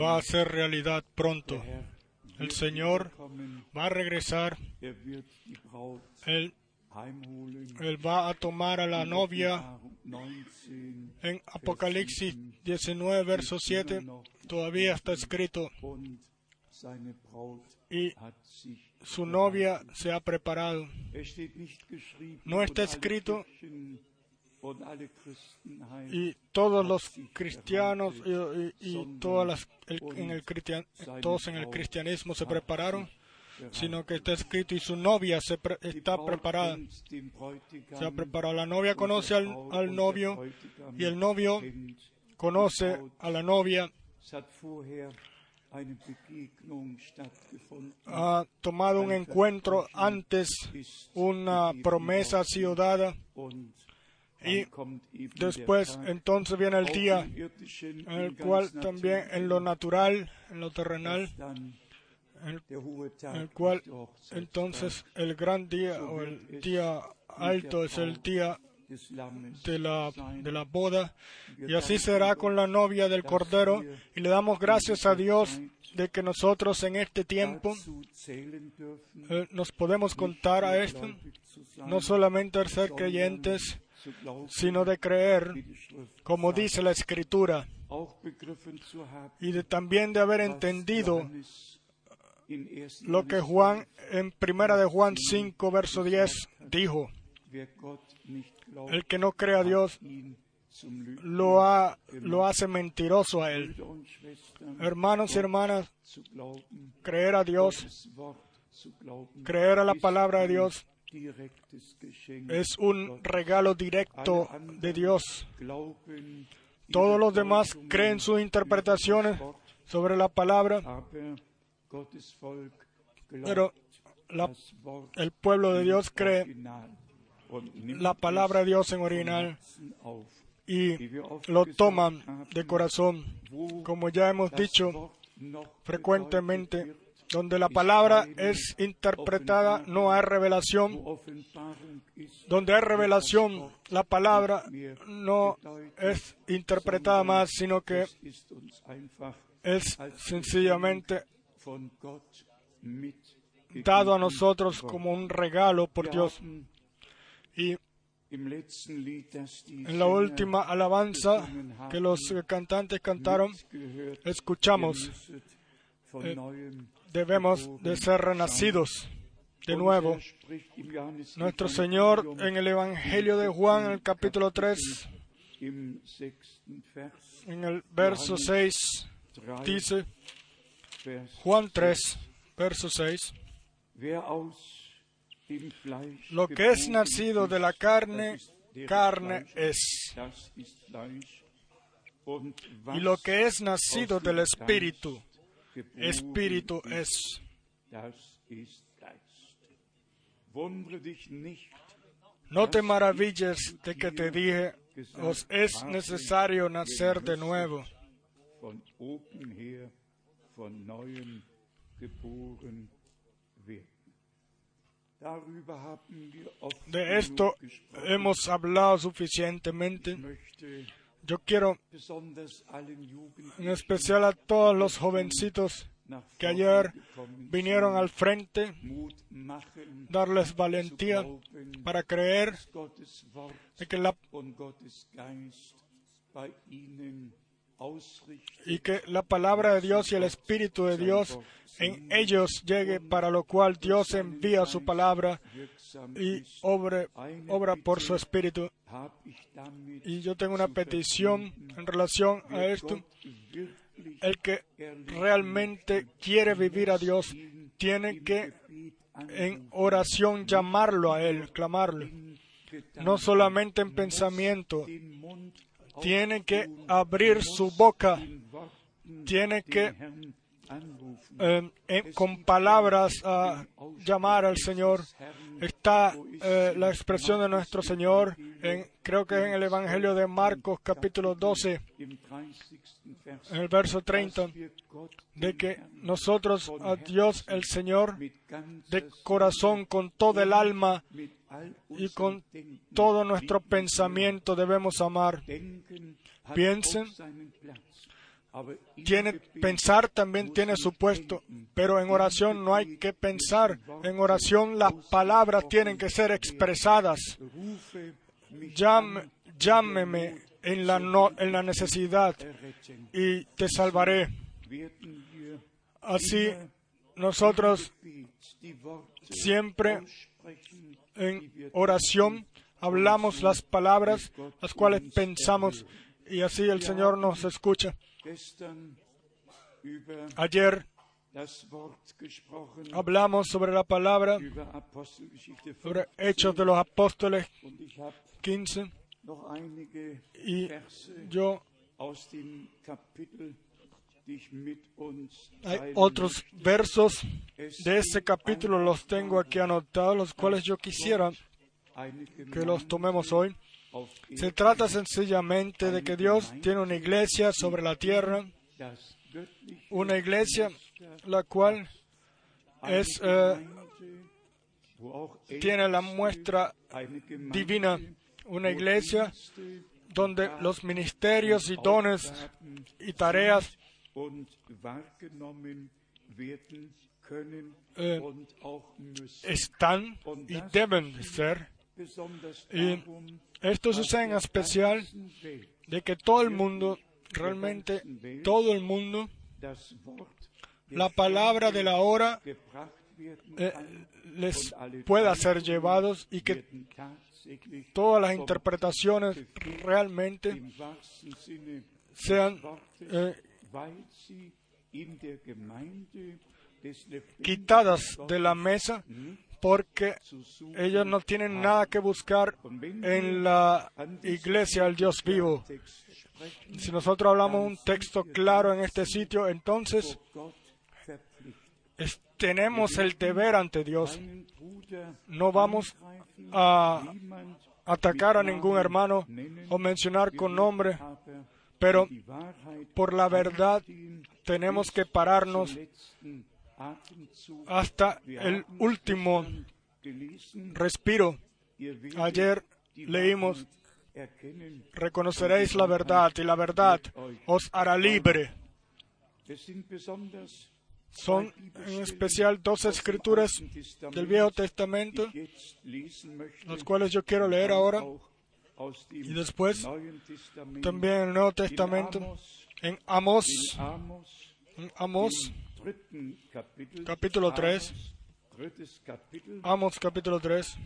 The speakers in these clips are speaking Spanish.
va a ser realidad pronto. El Señor va a regresar. Él, él va a tomar a la novia. En Apocalipsis 19, verso 7, todavía está escrito. Y su novia se ha preparado. No está escrito y todos los cristianos y, todas las, en el todos en el cristianismo se prepararon, sino que está escrito y su novia se está preparada. Se ha preparado. La novia conoce al, al novio y el novio conoce a la novia. Ha tomado un encuentro antes, una promesa ha sido dada y después entonces viene el día en el cual también en lo natural, en lo terrenal, en el cual entonces el gran día o el día alto es el día de la, de la boda. Y así será con la novia del Cordero. Y le damos gracias a Dios de que nosotros en este tiempo eh, nos podemos contar a esto, no solamente de ser creyentes, sino de creer, como dice la Escritura, y de, también de haber entendido lo que Juan en primera de Juan 5 verso 10 dijo. El que no cree a Dios lo, ha, lo hace mentiroso a él. Hermanos y hermanas, creer a Dios, creer a la palabra de Dios, es un regalo directo de Dios. Todos los demás creen sus interpretaciones sobre la palabra, pero el pueblo de Dios cree la palabra de Dios en original y lo toman de corazón. Como ya hemos dicho frecuentemente, donde la palabra es interpretada no hay revelación. Donde hay revelación, la palabra no es interpretada más, sino que es sencillamente dado a nosotros como un regalo por Dios. Y en la última alabanza que los cantantes cantaron, escuchamos, eh, debemos de ser renacidos de nuevo. Nuestro Señor en el Evangelio de Juan, en el capítulo 3, en el verso 6, dice, Juan 3, verso 6, lo que es nacido de la carne, carne es. Y lo que es nacido del Espíritu, Espíritu es. No te maravilles de que te dije, os es necesario nacer de nuevo. De esto hemos hablado suficientemente. Yo quiero, en especial a todos los jovencitos que ayer vinieron al frente, darles valentía para creer de que la, y que la palabra de Dios y el Espíritu de Dios en ellos llegue, para lo cual Dios envía su palabra y obra, obra por su Espíritu. Y yo tengo una petición en relación a esto. El que realmente quiere vivir a Dios tiene que en oración llamarlo a Él, clamarlo. No solamente en pensamiento, tiene que abrir su boca, tiene que eh, con palabras a llamar al Señor. Está eh, la expresión de nuestro Señor, en, creo que en el Evangelio de Marcos capítulo 12, en el verso 30, de que nosotros a Dios el Señor de corazón, con todo el alma y con todo nuestro pensamiento debemos amar. Piensen, pensar también tiene su puesto, pero en oración no hay que pensar. En oración las palabras tienen que ser expresadas. llámeme en la, en la necesidad y te salvaré. Así nosotros siempre en oración hablamos las palabras las cuales pensamos y así el Señor nos escucha. Ayer hablamos sobre la palabra, sobre Hechos de los Apóstoles 15, y yo hay otros versos de ese capítulo, los tengo aquí anotados, los cuales yo quisiera que los tomemos hoy. Se trata sencillamente de que Dios tiene una iglesia sobre la tierra, una iglesia la cual es, eh, tiene la muestra divina, una iglesia donde los ministerios y dones y tareas eh, están y deben ser. Y esto sucede en especial de que todo el mundo, realmente todo el mundo, la palabra de la hora eh, les pueda ser llevados y que todas las interpretaciones realmente sean eh, quitadas de la mesa porque ellos no tienen nada que buscar en la iglesia del Dios vivo. Si nosotros hablamos un texto claro en este sitio, entonces tenemos el deber ante Dios. No vamos a atacar a ningún hermano o mencionar con nombre, pero por la verdad tenemos que pararnos hasta el último respiro. Ayer leímos, reconoceréis la verdad y la verdad os hará libre. Son en especial dos escrituras del Viejo Testamento, las cuales yo quiero leer ahora, y después también el Nuevo Testamento, en Amos, en Amos capítulo 3. Amos capítulo 3.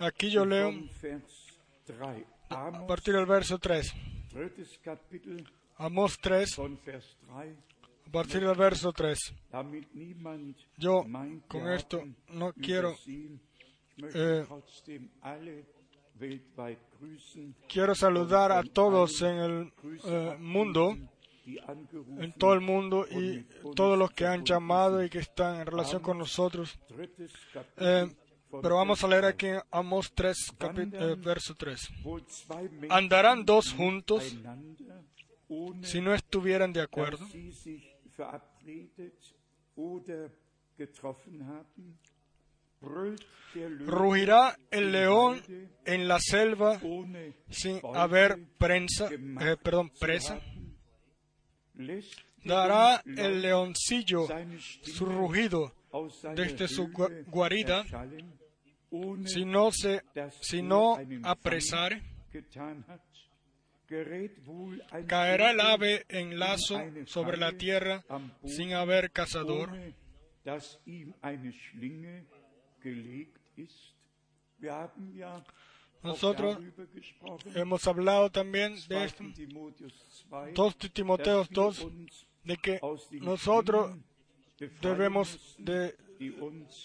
Aquí yo leo a partir del verso 3. Amos 3, a partir del verso 3. Yo con esto no quiero eh, quiero saludar a todos en el eh, mundo en todo el mundo y todos los que han llamado y que están en relación con nosotros. Eh, pero vamos a leer aquí Amos 3, eh, verso 3. ¿Andarán dos juntos si no estuvieran de acuerdo? Rugirá el león en la selva sin haber prensa, eh, perdón, presa dará el leoncillo su rugido desde su guarida. Si no se si no apresare caerá el ave en lazo sobre la tierra sin haber cazador nosotros hemos hablado también de esto, 2 Timoteos 2, de que nosotros debemos de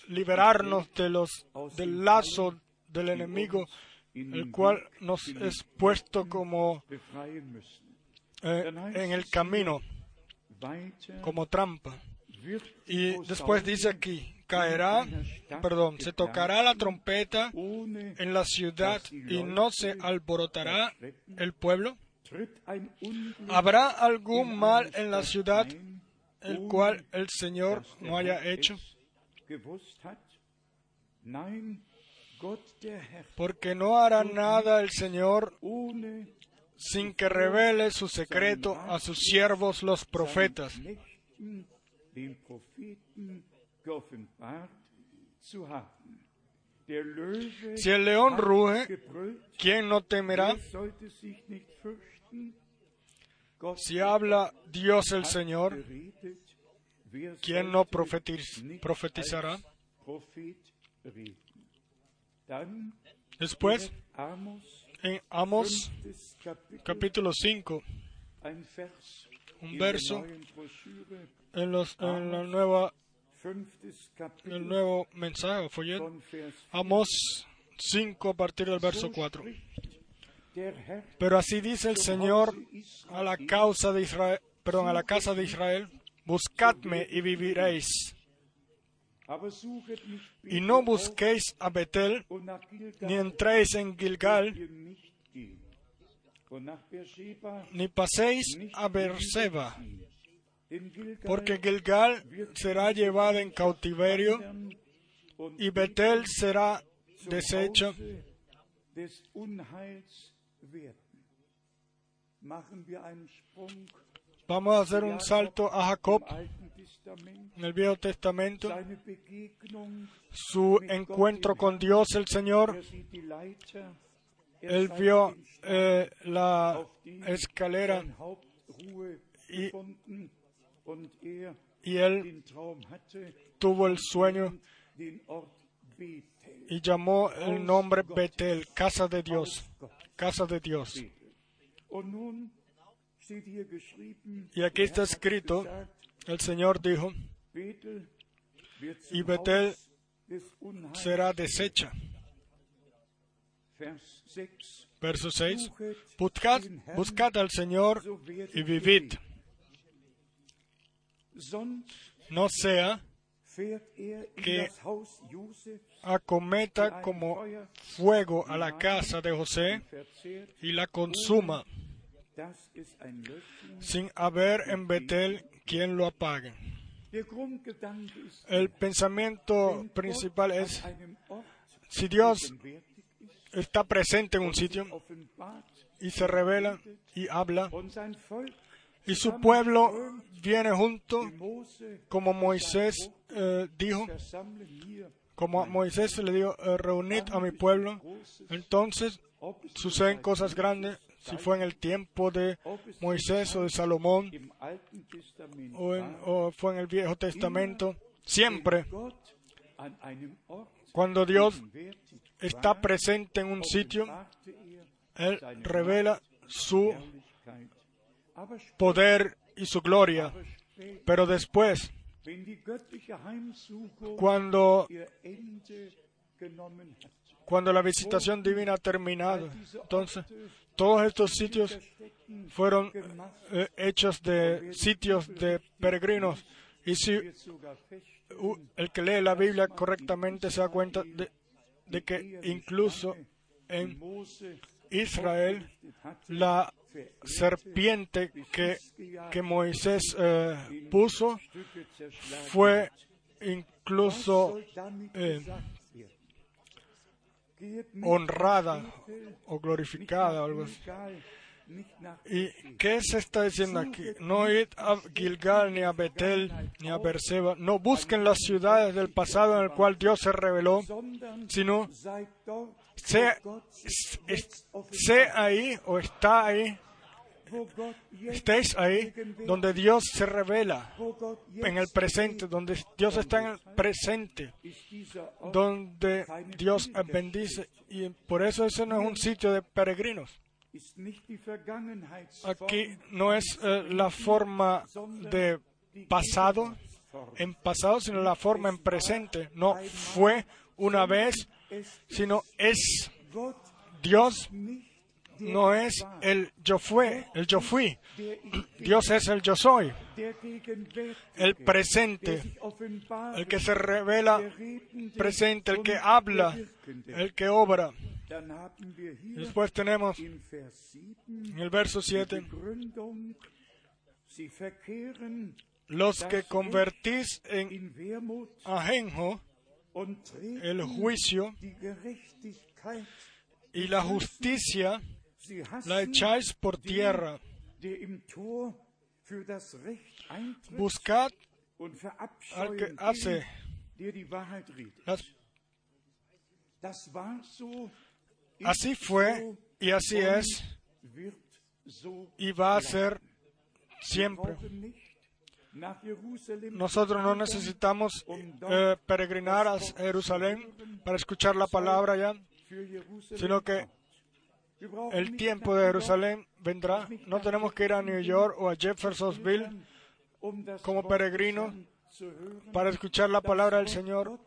liberarnos de los, del lazo del enemigo, el cual nos es puesto como eh, en el camino, como trampa. Y después dice aquí, caerá, perdón, se tocará la trompeta en la ciudad y no se alborotará el pueblo. ¿Habrá algún mal en la ciudad el cual el Señor no haya hecho? Porque no hará nada el Señor sin que revele su secreto a sus siervos los profetas. Si el león ruge, ¿quién no temerá? Si habla Dios el Señor, ¿quién no profetizará? Después, en Amos capítulo 5, un verso en, los, en la nueva el nuevo mensaje, folleto, Amos 5 a partir del verso 4. Pero así dice el Señor a la causa de Israel, perdón, a la casa de Israel, buscadme y viviréis. Y no busquéis a Betel, ni entréis en Gilgal, ni paséis a Berseba, porque Gilgal será llevada en cautiverio y Betel será deshecha. Vamos a hacer un salto a Jacob en el Viejo Testamento, su encuentro con Dios el Señor. Él vio eh, la escalera y, y él tuvo el sueño y llamó el nombre Betel, casa de Dios, casa de Dios. Y aquí está escrito, el Señor dijo, y Betel será deshecha. Verso 6. Buscad, buscad al Señor y vivid. No sea que acometa como fuego a la casa de José y la consuma sin haber en Betel quien lo apague. El pensamiento principal es, si Dios está presente en un sitio y se revela y habla, y su pueblo viene junto, como Moisés eh, dijo, como Moisés le dijo, eh, reunid a mi pueblo, entonces suceden cosas grandes si fue en el tiempo de Moisés o de Salomón, o, fue en el Viejo Testamento, siempre. Cuando Dios está presente en un sitio, Él revela su poder y su gloria. Pero después, cuando, cuando la visitación divina ha terminado, entonces todos estos sitios fueron eh, hechos de sitios de peregrinos. Y si el que lee la Biblia correctamente se da cuenta de, que incluso en Israel la serpiente que, que Moisés eh, puso fue incluso eh, honrada o glorificada algo así. ¿Y qué se está diciendo aquí? No id a Gilgal, ni a Betel, ni a Berseba. No busquen las ciudades del pasado en el cual Dios se reveló, sino sé, sé ahí o está ahí estéis ahí donde Dios se revela en el presente, donde Dios está en el presente, donde Dios bendice. Y por eso ese no es un sitio de peregrinos. Aquí no es eh, la forma de pasado, en pasado, sino la forma en presente. No fue una vez, sino es Dios no es el yo fue, el yo fui. Dios es el yo soy. El presente, el que se revela presente, el que habla, el que obra. Después tenemos en el verso 7 los que convertís en ajenjo el juicio y la justicia la echáis por tierra. Buscad al que hace las Así fue y así es y va a ser siempre. Nosotros no necesitamos eh, peregrinar a Jerusalén para escuchar la palabra ya, sino que el tiempo de Jerusalén vendrá. No tenemos que ir a New York o a Jeffersonville como peregrinos para escuchar la palabra del Señor.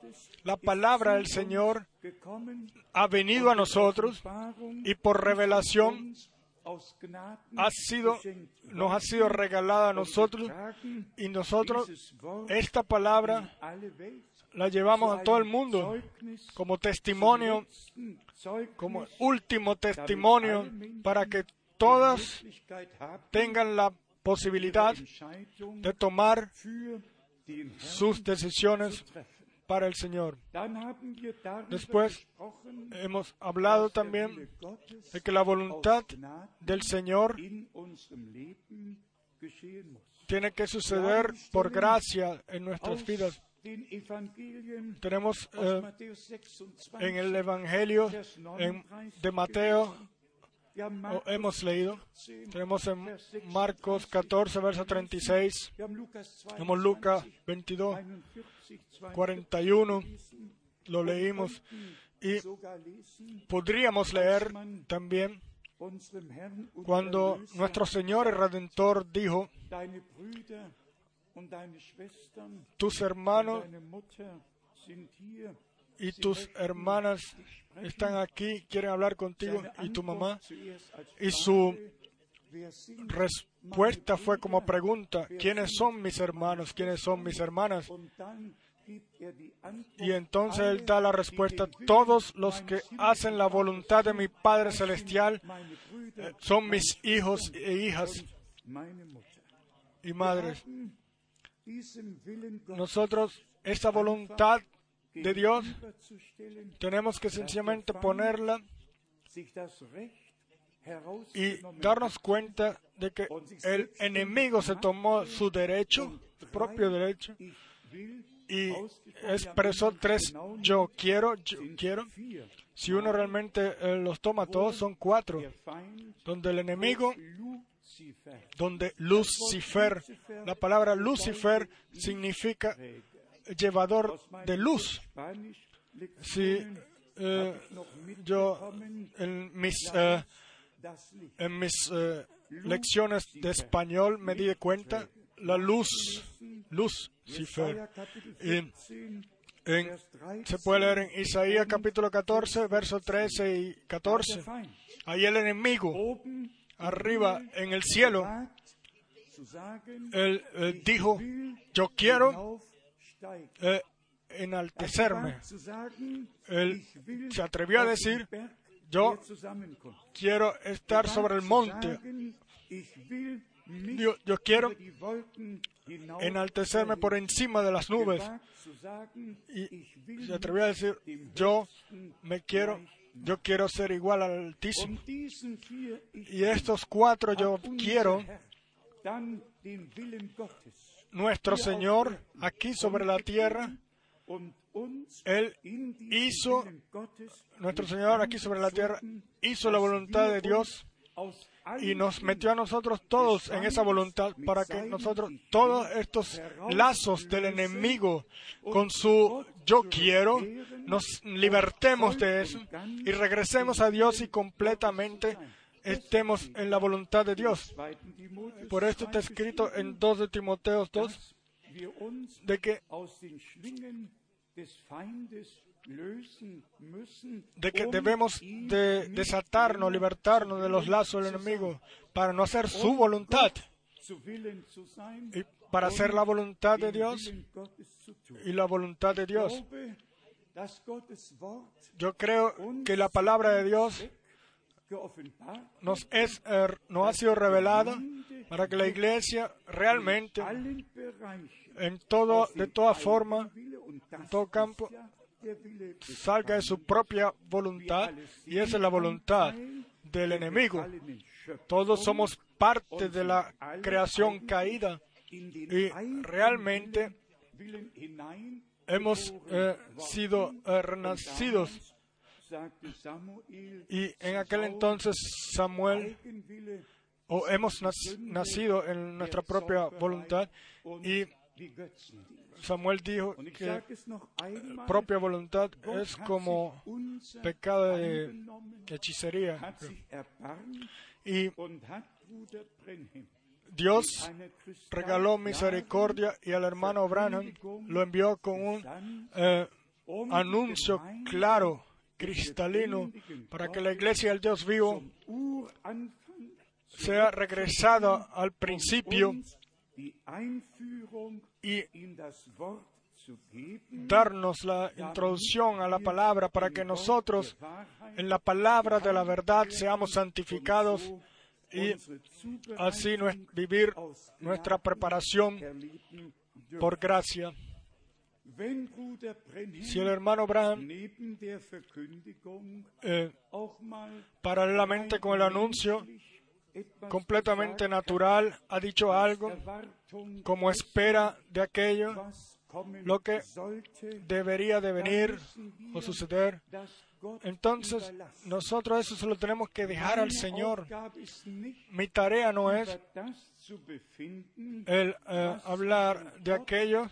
La palabra del Señor ha venido a nosotros y por revelación ha sido, nos ha sido regalada a nosotros y nosotros esta palabra la llevamos a todo el mundo como testimonio, como último testimonio para que todas tengan la posibilidad de tomar sus decisiones para el Señor. Después hemos hablado también de que la voluntad del Señor tiene que suceder por gracia en nuestras vidas. Tenemos eh, en el Evangelio de Mateo hemos leído. Tenemos en Marcos 14, verso 36. Tenemos Lucas 22, 41. Lo leímos. Y podríamos leer también cuando nuestro Señor y Redentor dijo, tus hermanos y tus hermanas están aquí, quieren hablar contigo, y tu mamá. Y su respuesta fue como pregunta, ¿quiénes son mis hermanos? ¿Quiénes son mis hermanas? Y entonces él da la respuesta, todos los que hacen la voluntad de mi Padre Celestial son mis hijos e hijas y madres. Nosotros, esa voluntad de Dios, tenemos que sencillamente ponerla y darnos cuenta de que el enemigo se tomó su derecho, su propio derecho, y expresó tres yo quiero, yo quiero. Si uno realmente eh, los toma todos, son cuatro, donde el enemigo donde Lucifer, la palabra Lucifer significa llevador de luz. Si eh, yo en mis, eh, en mis eh, lecciones de español me di cuenta, la luz, Lucifer. Y se puede leer en Isaías capítulo 14, versos 13 y 14. Ahí el enemigo, arriba en el cielo, él dijo, yo quiero eh, enaltecerme. Él se atrevió a decir, yo quiero estar sobre el monte. Yo, yo quiero enaltecerme por encima de las nubes. Y se atrevió a decir, yo me quiero, yo quiero ser igual al Altísimo. Y estos cuatro yo quiero nuestro Señor aquí sobre la tierra, Él hizo, nuestro Señor aquí sobre la tierra, hizo la voluntad de Dios y nos metió a nosotros todos en esa voluntad para que nosotros todos estos lazos del enemigo con su yo quiero, nos libertemos de eso y regresemos a Dios y completamente estemos en la voluntad de Dios. Por esto está escrito en 2 de Timoteo 2 de que de que debemos de desatarnos, libertarnos de los lazos del enemigo para no hacer su voluntad y para hacer la voluntad de Dios y la voluntad de Dios. Yo creo que la palabra de Dios nos, es, er, no ha sido revelada para que la iglesia realmente, en todo, de toda forma, en todo campo, salga de su propia voluntad y esa es la voluntad del enemigo. Todos somos parte de la creación caída y realmente hemos eh, sido eh, renacidos. Y en aquel entonces Samuel, o hemos nacido en nuestra propia voluntad y Samuel dijo que propia voluntad es como pecado de hechicería. Y Dios regaló misericordia y al hermano Branham lo envió con un eh, anuncio claro, cristalino, para que la iglesia del Dios vivo sea regresada al principio y darnos la introducción a la palabra para que nosotros en la palabra de la verdad seamos santificados y así vivir nuestra preparación por gracia. Si el hermano Abraham, eh, paralelamente con el anuncio, completamente natural, ha dicho algo como espera de aquello, lo que debería de venir o suceder, entonces, nosotros eso se lo tenemos que dejar al Señor. Mi tarea no es el eh, hablar de aquello,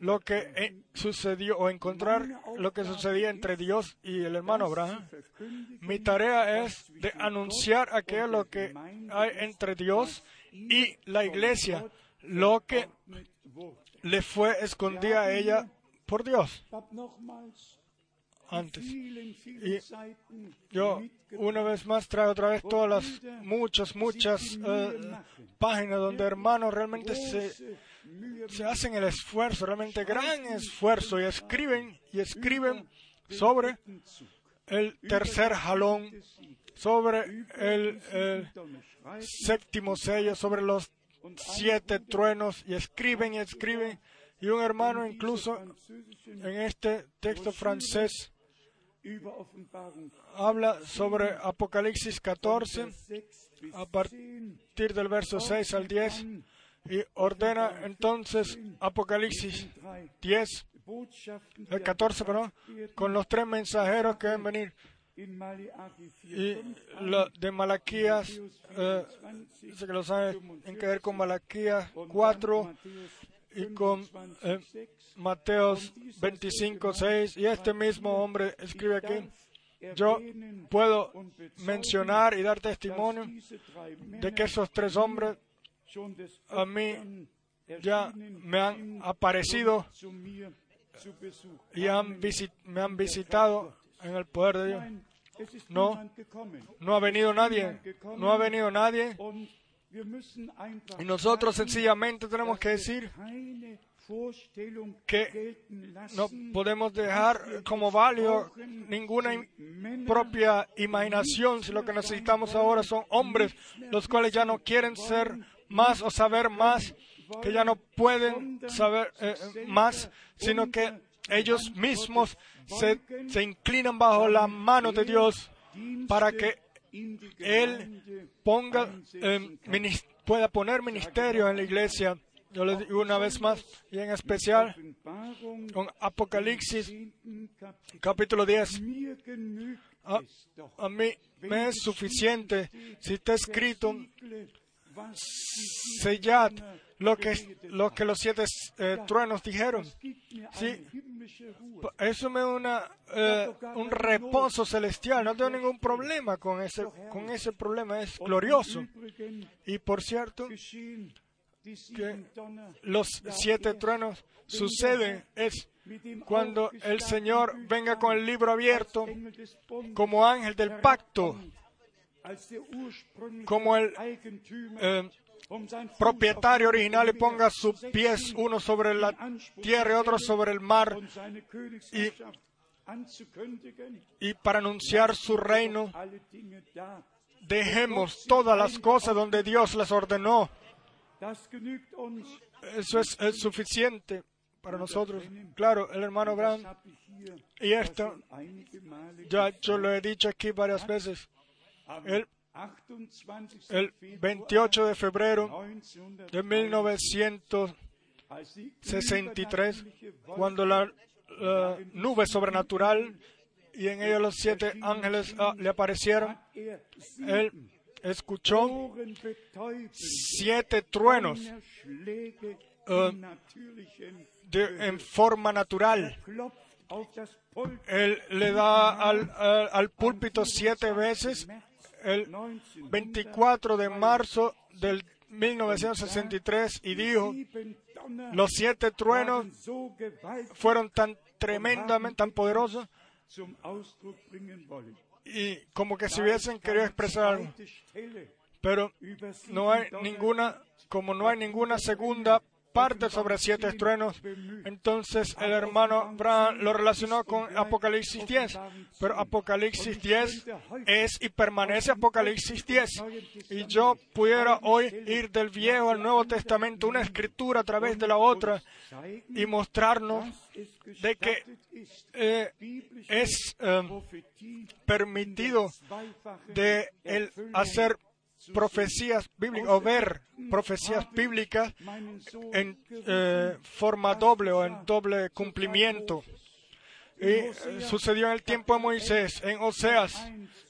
lo que eh, sucedió, o encontrar lo que sucedía entre Dios y el hermano Abraham. Mi tarea es de anunciar aquello lo que hay entre Dios y la iglesia, lo que le fue escondida a ella por Dios antes. Y yo una vez más traigo otra vez todas las muchas, muchas eh, páginas donde hermanos realmente se, se hacen el esfuerzo, realmente gran esfuerzo y escriben y escriben sobre el tercer jalón, sobre el, el séptimo sello, sobre los siete truenos y escriben y escriben. Y un hermano incluso en este texto francés habla sobre Apocalipsis 14 a partir del verso 6 al 10 y ordena entonces Apocalipsis 10, el 14, perdón, con los tres mensajeros que deben venir. Y lo de Malaquías, eh, que los en que ver con Malaquías 4 y con eh, Mateos 25, 6, y este mismo hombre escribe aquí, yo puedo mencionar y dar testimonio de que esos tres hombres a mí ya me han aparecido y han me han visitado en el poder de Dios. No, no ha venido nadie, no ha venido nadie. Y nosotros sencillamente tenemos que decir que no podemos dejar como válido ninguna propia imaginación, si lo que necesitamos ahora son hombres, los cuales ya no quieren ser más o saber más, que ya no pueden saber eh, más, sino que ellos mismos se, se inclinan bajo la mano de Dios para que Él ponga, eh, pueda poner ministerio en la iglesia yo les digo una vez más, y en especial con Apocalipsis capítulo 10. A, mí me es suficiente si está escrito sellad lo que, lo que los siete eh, truenos dijeron. Sí, eso me una, eh, un reposo celestial. No tengo ningún problema con ese, con ese problema. Es glorioso. Y por cierto, que los siete truenos suceden es cuando el Señor venga con el libro abierto como ángel del pacto, como el eh, propietario original y ponga sus pies uno sobre la tierra y otro sobre el mar y, y para anunciar su reino dejemos todas las cosas donde Dios las ordenó. Eso es, suficiente para nosotros. Claro, el hermano Brown, y esto ya yo lo he dicho aquí varias veces. El, el 28 de febrero de 1963, cuando la nube sobrenatural y en ellos los siete ángeles uh, le aparecieron, él escuchó siete truenos uh, de, en forma natural. Él le da al, al, al púlpito siete veces el 24 de marzo del 1963 y dijo, los siete truenos fueron tan tremendamente, tan poderosos y como que si hubiesen querido expresar algo. Pero no hay ninguna, como no hay ninguna segunda parte sobre siete truenos. Entonces el hermano Brown lo relacionó con Apocalipsis 10. Pero Apocalipsis 10 es y permanece Apocalipsis 10. Y yo pudiera hoy ir del Viejo al Nuevo Testamento, una escritura a través de la otra, y mostrarnos de que eh, es eh, permitido de el hacer profecías bíblicas o ver profecías bíblicas en eh, forma doble o en doble cumplimiento. Y eh, sucedió en el tiempo de Moisés, en Oseas,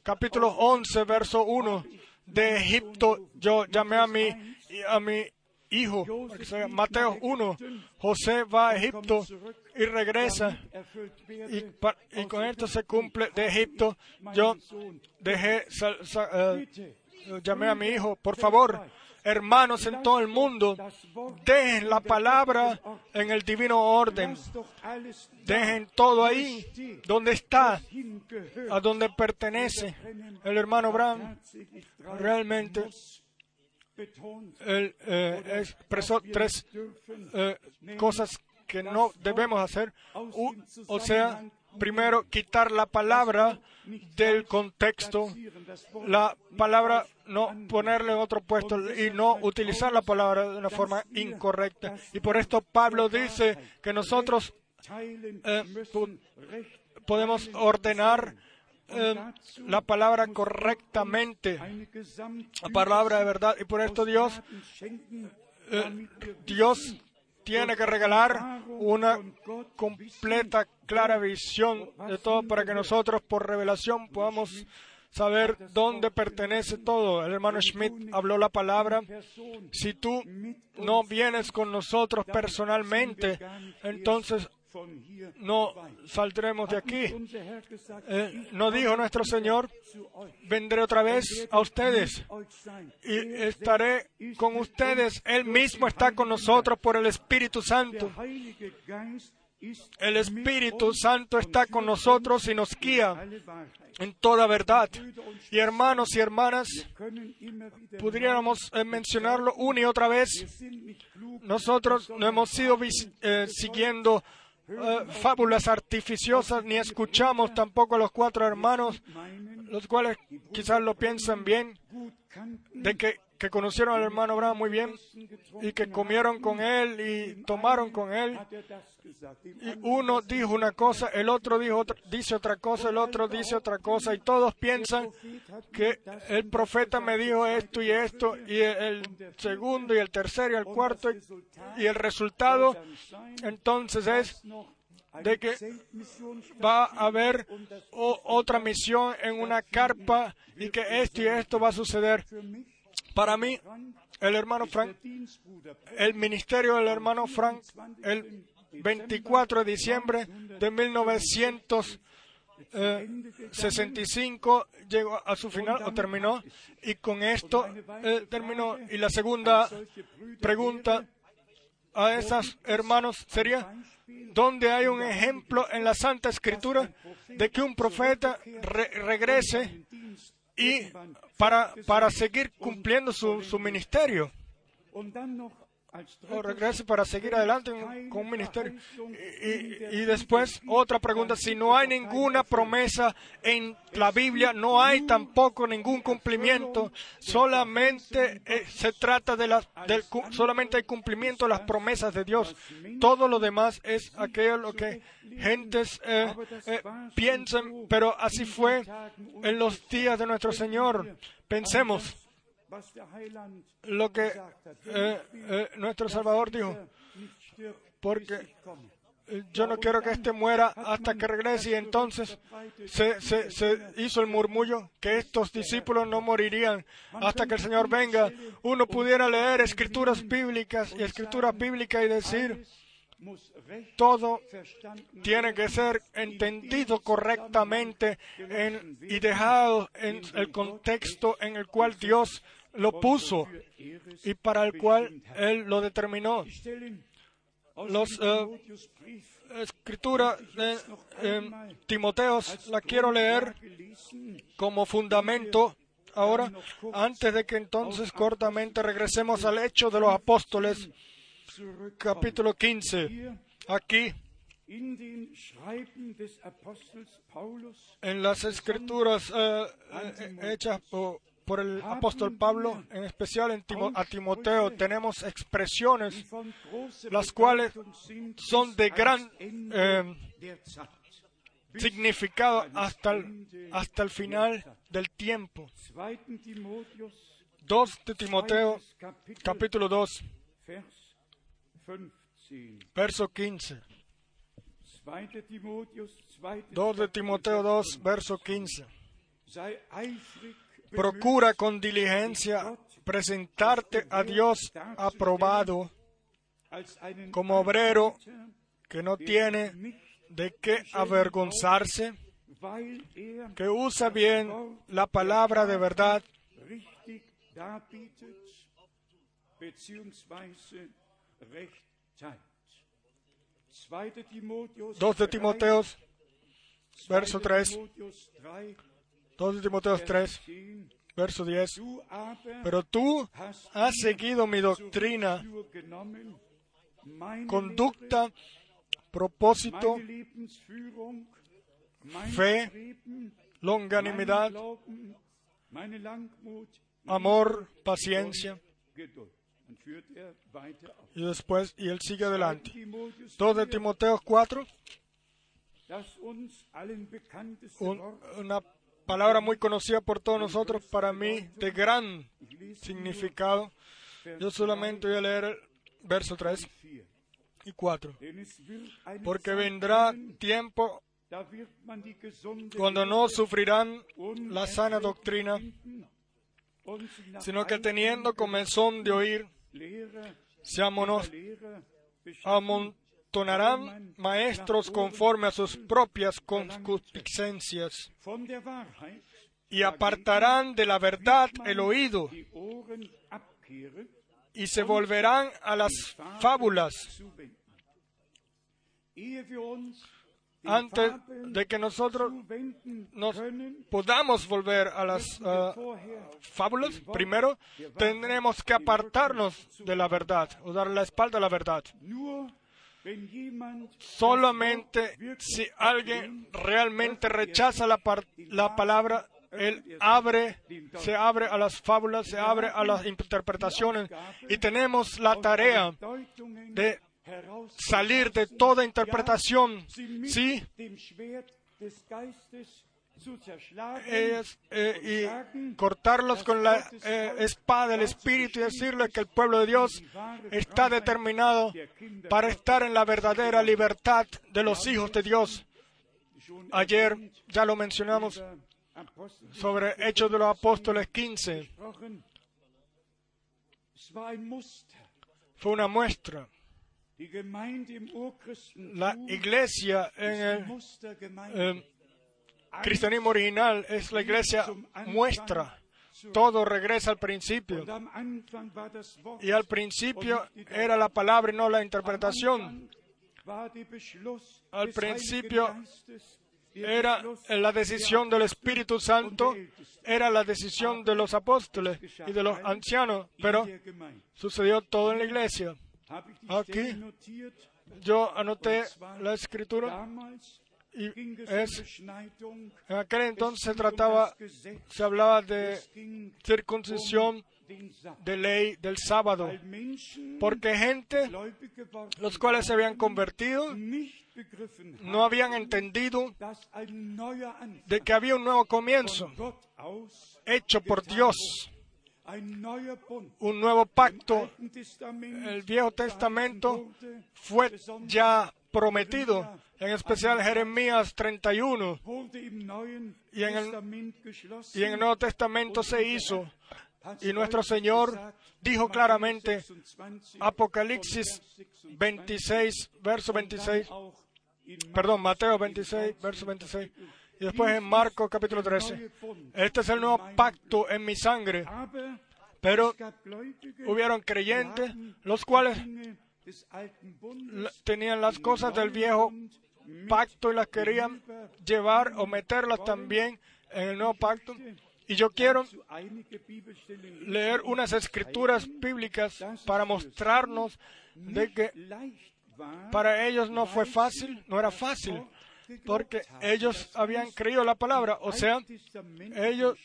capítulo 11, verso 1, de Egipto yo llamé a mi, a mi hijo, Mateo 1, José va a Egipto y regresa y, con esto se cumple de Egipto. Yo dejé, uh, llamé a mi hijo, por favor, hermanos en todo el mundo, dejen la palabra en el divino orden. Dejen todo ahí, donde está, a donde pertenece. El hermano Brown realmente él eh, expresó tres eh, cosas que no debemos hacer. o sea, primero, quitar la palabra del contexto, la palabra no ponerle en otro puesto y no utilizar la palabra de una forma incorrecta. Y por esto Pablo dice que nosotros eh, podemos ordenar eh, la palabra correctamente, la palabra de verdad. Y por esto Dios, eh, Dios tiene que regalar una completa, clara visión de todo para que nosotros por revelación podamos saber dónde pertenece todo. El hermano Schmidt habló la palabra. Si tú no vienes con nosotros personalmente, entonces no saldremos de aquí. Eh, no dijo nuestro Señor, vendré otra vez a ustedes y estaré con ustedes. Él mismo está con nosotros por el Espíritu Santo. El Espíritu Santo está con nosotros y nos guía en toda verdad. Y hermanos y hermanas, pudiéramos eh, mencionarlo una y otra vez. Nosotros no hemos ido eh, siguiendo eh, fábulas artificiosas, ni escuchamos tampoco a los cuatro hermanos, los cuales quizás lo piensan bien, de que, que conocieron al hermano Abraham muy bien y que comieron con él y tomaron con él. Y uno dijo una cosa, el otro dijo dice otra cosa, el otro dice otra cosa, y todos piensan que el profeta me dijo esto y esto, y el segundo y el tercero y el cuarto, y el resultado entonces es de que va a haber otra misión en una carpa y que esto y esto va a suceder. Para mí, el hermano Frank, el ministerio del hermano Frank, el 24 de diciembre de 1965 llegó a su final o terminó y con esto eh, terminó. Y la segunda pregunta a esos hermanos sería, ¿dónde hay un ejemplo en la Santa Escritura de que un profeta regrese y para, para seguir cumpliendo su, su ministerio? O regrese para seguir adelante con un ministerio. Y, y, después otra pregunta, si no hay ninguna promesa en la Biblia, no hay tampoco ningún cumplimiento, solamente eh, se trata de las, del, solamente hay cumplimiento de las promesas de Dios. Todo lo demás es aquello lo que gentes eh, eh, piensan, pero así fue en los días de nuestro Señor. Pensemos lo que eh, eh, nuestro Salvador dijo, porque yo no quiero que éste muera hasta que regrese y entonces se, hizo el murmullo que estos discípulos no morirían hasta que el Señor venga. Uno pudiera leer escrituras bíblicas y escrituras bíblicas y decir, todo tiene que ser entendido correctamente y dejado en el contexto en el cual Dios lo puso y para el cual Él lo determinó. Los eh, escritura de eh, Timoteos la quiero leer como fundamento ahora, antes de que entonces cortamente regresemos al hecho de los apóstoles, capítulo 15. Aquí, en las escrituras eh, hechas por por el apóstol Pablo, en especial en a Timoteo, tenemos expresiones las cuales son de gran eh, significado hasta el, hasta el final del tiempo. 2 de Timoteo, capítulo 2, verso 15. 2 de Timoteo 2, verso 15 procura con diligencia presentarte a Dios aprobado como obrero que no tiene de qué avergonzarse, que usa bien la palabra de verdad, Dos de Timoteos, verso 3. 2 Timoteo 3, verso 10. Pero tú has seguido mi doctrina, conducta, propósito, fe, longanimidad, amor, paciencia. Y después, y él sigue adelante. 2 de Timoteo 4, una palabra muy conocida por todos nosotros, para mí de gran significado. Yo solamente voy a leer el verso 3 y 4. Porque vendrá tiempo cuando no sufrirán la sana doctrina, sino que teniendo comenzón de oír, se amontonarán maestros conforme a sus propias concupiscencias y apartarán de la verdad el oído y se volverán a las fábulas antes de que nosotros nos podamos volver a las uh, fábulas, primero tendremos que apartarnos de la verdad o dar la espalda a la verdad. Solamente si alguien realmente rechaza la, la palabra, él abre, se abre a las fábulas, se abre a las interpretaciones. Y tenemos la tarea de salir de toda interpretación, sí, es, eh, y cortarlos con la eh, espada del Espíritu y decirle que el pueblo de Dios está determinado para estar en la verdadera libertad de los hijos de Dios. Ayer ya lo mencionamos sobre Hechos de los Apóstoles 15. Fue una muestra. La iglesia en el cristianismo original es la iglesia muestra. Todo regresa al principio. Y al principio era la palabra y no la interpretación. Al principio era la decisión del Espíritu Santo, era la decisión de los apóstoles y de los ancianos, pero sucedió todo en la iglesia. Aquí yo anoté la escritura y es, en aquel entonces se trataba, se hablaba de circuncisión de ley del sábado, porque gente, los cuales se habían convertido, no habían entendido de que había un nuevo comienzo hecho por Dios, un nuevo pacto. El Viejo Testamento fue ya prometido, en especial Jeremías 31, y en el, y en el Nuevo Testamento se hizo. Y nuestro Señor dijo claramente, Apocalipsis 26, verso 26, perdón, Mateo 26, verso 26, y después en Marcos capítulo 13. Este es el nuevo pacto en mi sangre. Pero hubieron creyentes los cuales tenían las cosas del viejo pacto y las querían llevar o meterlas también en el nuevo pacto. Y yo quiero leer unas escrituras bíblicas para mostrarnos de que para ellos no fue fácil, no era fácil, porque ellos habían creído la palabra, o sea, ellos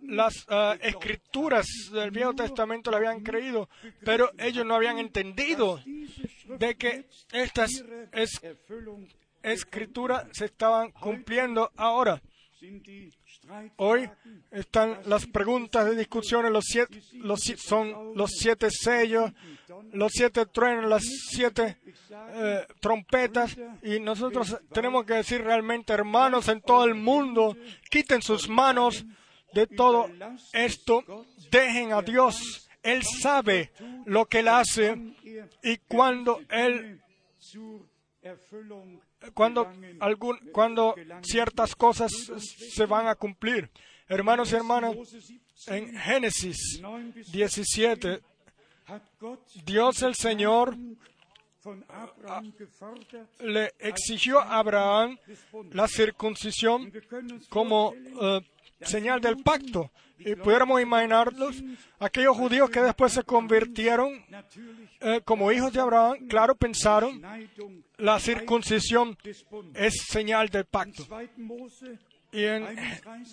las ah, escrituras del Viejo Testamento la habían creído, pero ellos no habían entendido de que estas escrituras se estaban cumpliendo ahora. Hoy están las preguntas de discusión, los siete, son los siete sellos, los siete truenos, las siete eh, trompetas, y nosotros tenemos que decir realmente, hermanos en todo el mundo, quiten sus manos de todo esto, dejen a Dios. Él sabe lo que Él hace y cuando Él cuando, algún, cuando ciertas cosas se van a cumplir. Hermanos y hermanas, en Génesis 17, Dios el Señor le exigió a Abraham la circuncisión como eh, señal del pacto. Y pudiéramos imaginarnos aquellos judíos que después se convirtieron eh, como hijos de Abraham, claro, pensaron, la circuncisión es señal del pacto. Y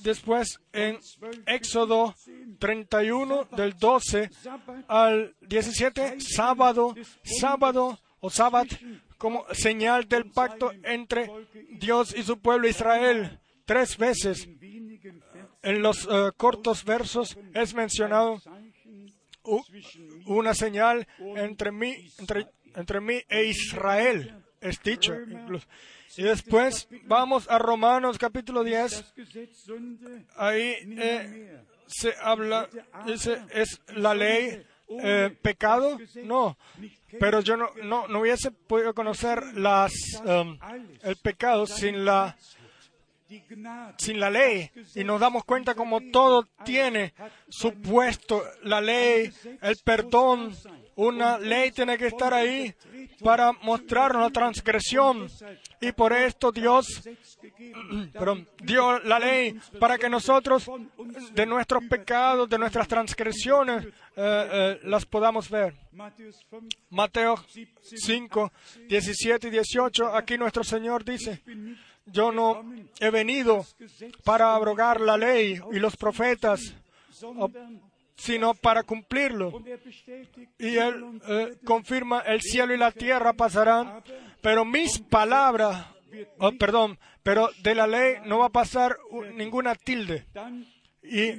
después en Éxodo 31, del 12 al 17, sábado, sábado o sábado, como señal del pacto entre Dios y su pueblo Israel. Tres veces en los eh, cortos versos es mencionado una señal entre mí, entre, mí e Israel, es dicho. Y después vamos a Romanos capítulo 10. Ahí eh, se habla, dice, ¿es la ley eh, pecado? No, pero yo no, no, no hubiese podido conocer las, um, el pecado sin la sin la ley y nos damos cuenta como todo tiene su puesto, la ley, el perdón, una ley tiene que estar ahí para mostrarnos la transgresión y por esto Dios dio la ley para que nosotros de nuestros pecados, de nuestras transgresiones, eh, eh, las podamos ver. Mateo 5, 17 y 18, aquí nuestro Señor dice, yo no he venido para abrogar la ley y los profetas, sino para cumplirlo. Y él eh, confirma, el cielo y la tierra pasarán, pero mis palabras, oh, perdón, pero de la ley no va a pasar ninguna tilde. Y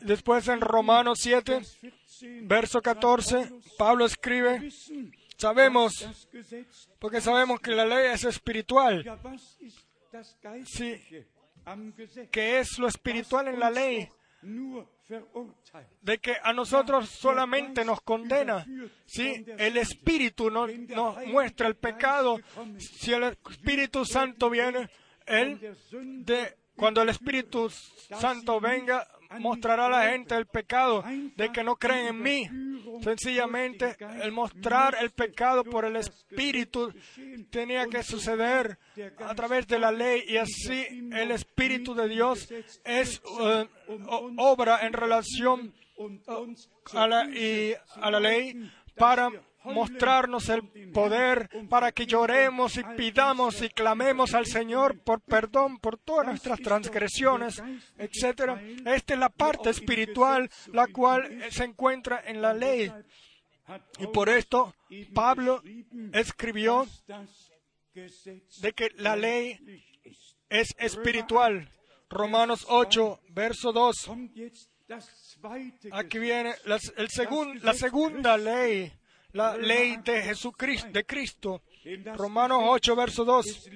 después en Romanos 7, verso 14, Pablo escribe, sabemos, porque sabemos que la ley es espiritual, Sí, que es lo espiritual en la ley, de que a nosotros solamente nos condena. Si el Espíritu nos, nos muestra el pecado, si el Espíritu Santo viene, Él, de, cuando el Espíritu Santo venga, mostrará a la gente el pecado de que no creen en mí. Sencillamente, el mostrar el pecado por el Espíritu tenía que suceder a través de la ley y así el Espíritu de Dios es eh, obra en relación a la, y a la ley para mostrarnos el poder para que lloremos y pidamos y clamemos al Señor por perdón por todas nuestras transgresiones, etc. Esta es la parte espiritual, la cual se encuentra en la ley. Y por esto Pablo escribió de que la ley es espiritual. Romanos 8, verso 2. Aquí viene el la segunda ley, la ley de Jesucristo, de Cristo. Romanos 8, verso 2.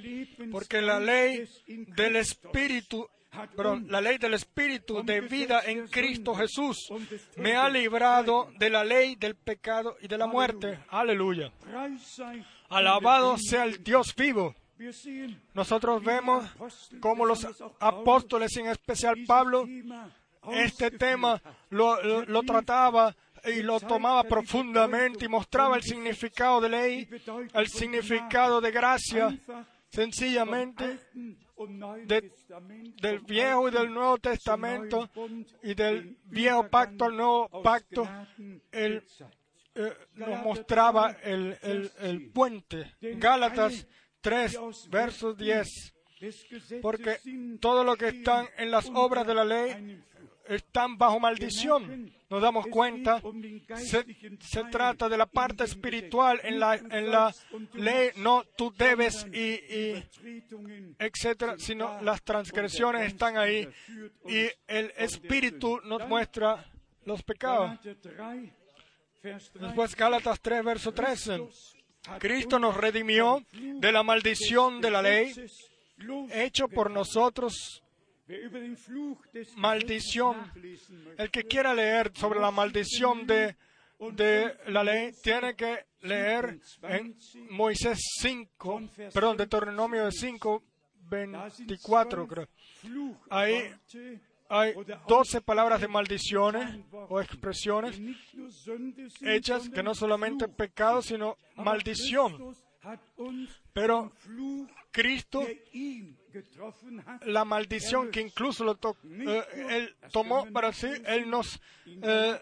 Porque la ley del Espíritu la ley del Espíritu de vida en Cristo Jesús me ha librado de la ley del pecado y de la muerte. Aleluya. Alabado sea el Dios vivo. Nosotros vemos como los apóstoles, en especial Pablo, este tema lo, lo, trataba y lo tomaba profundamente y mostraba el significado de ley, el significado de gracia, sencillamente del Viejo y del Nuevo Testamento y del Viejo Pacto al Nuevo Pacto, él eh, nos mostraba el, el, el puente. Gálatas 3, versos 10. Porque todo lo que están en las obras de la ley están bajo maldición. Nos damos cuenta, se, se, trata de la parte espiritual en la, en la ley, no tú debes y, y etcétera, sino las transgresiones están ahí y el espíritu nos muestra los pecados. Después Gálatas 3, verso 13. Cristo nos redimió de la maldición de la ley, hecho por nosotros maldición. El que quiera leer sobre la maldición de, de la ley tiene que leer en Moisés 5, perdón, Deuteronomio 5, 24, creo. Ahí hay doce palabras de maldiciones o expresiones hechas que no solamente pecado, sino maldición. Pero Cristo, la maldición que incluso lo eh, él tomó para sí, Él nos eh,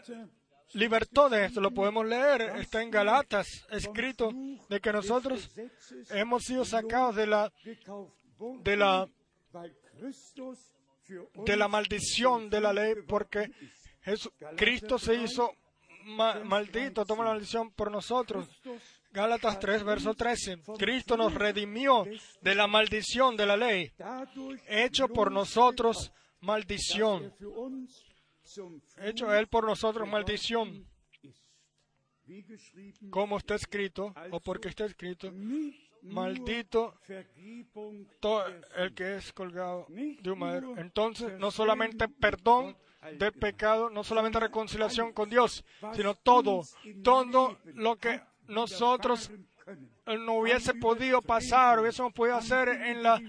libertó de esto. Lo podemos leer, está en Galatas, escrito de que nosotros hemos sido sacados de la, de la de la maldición de la ley porque Cristo se hizo maldito, tomó la maldición por nosotros. Gálatas 3, verso 13. Cristo nos redimió de la maldición de la ley, hecho por nosotros maldición. Hecho Él por nosotros maldición. Como está escrito, o porque está escrito, maldito todo el que es colgado de un madero. Entonces, no solamente perdón de pecado, no solamente reconciliación con Dios, sino todo, todo lo que nosotros no hubiese podido pasar, hubiésemos podido hacer en la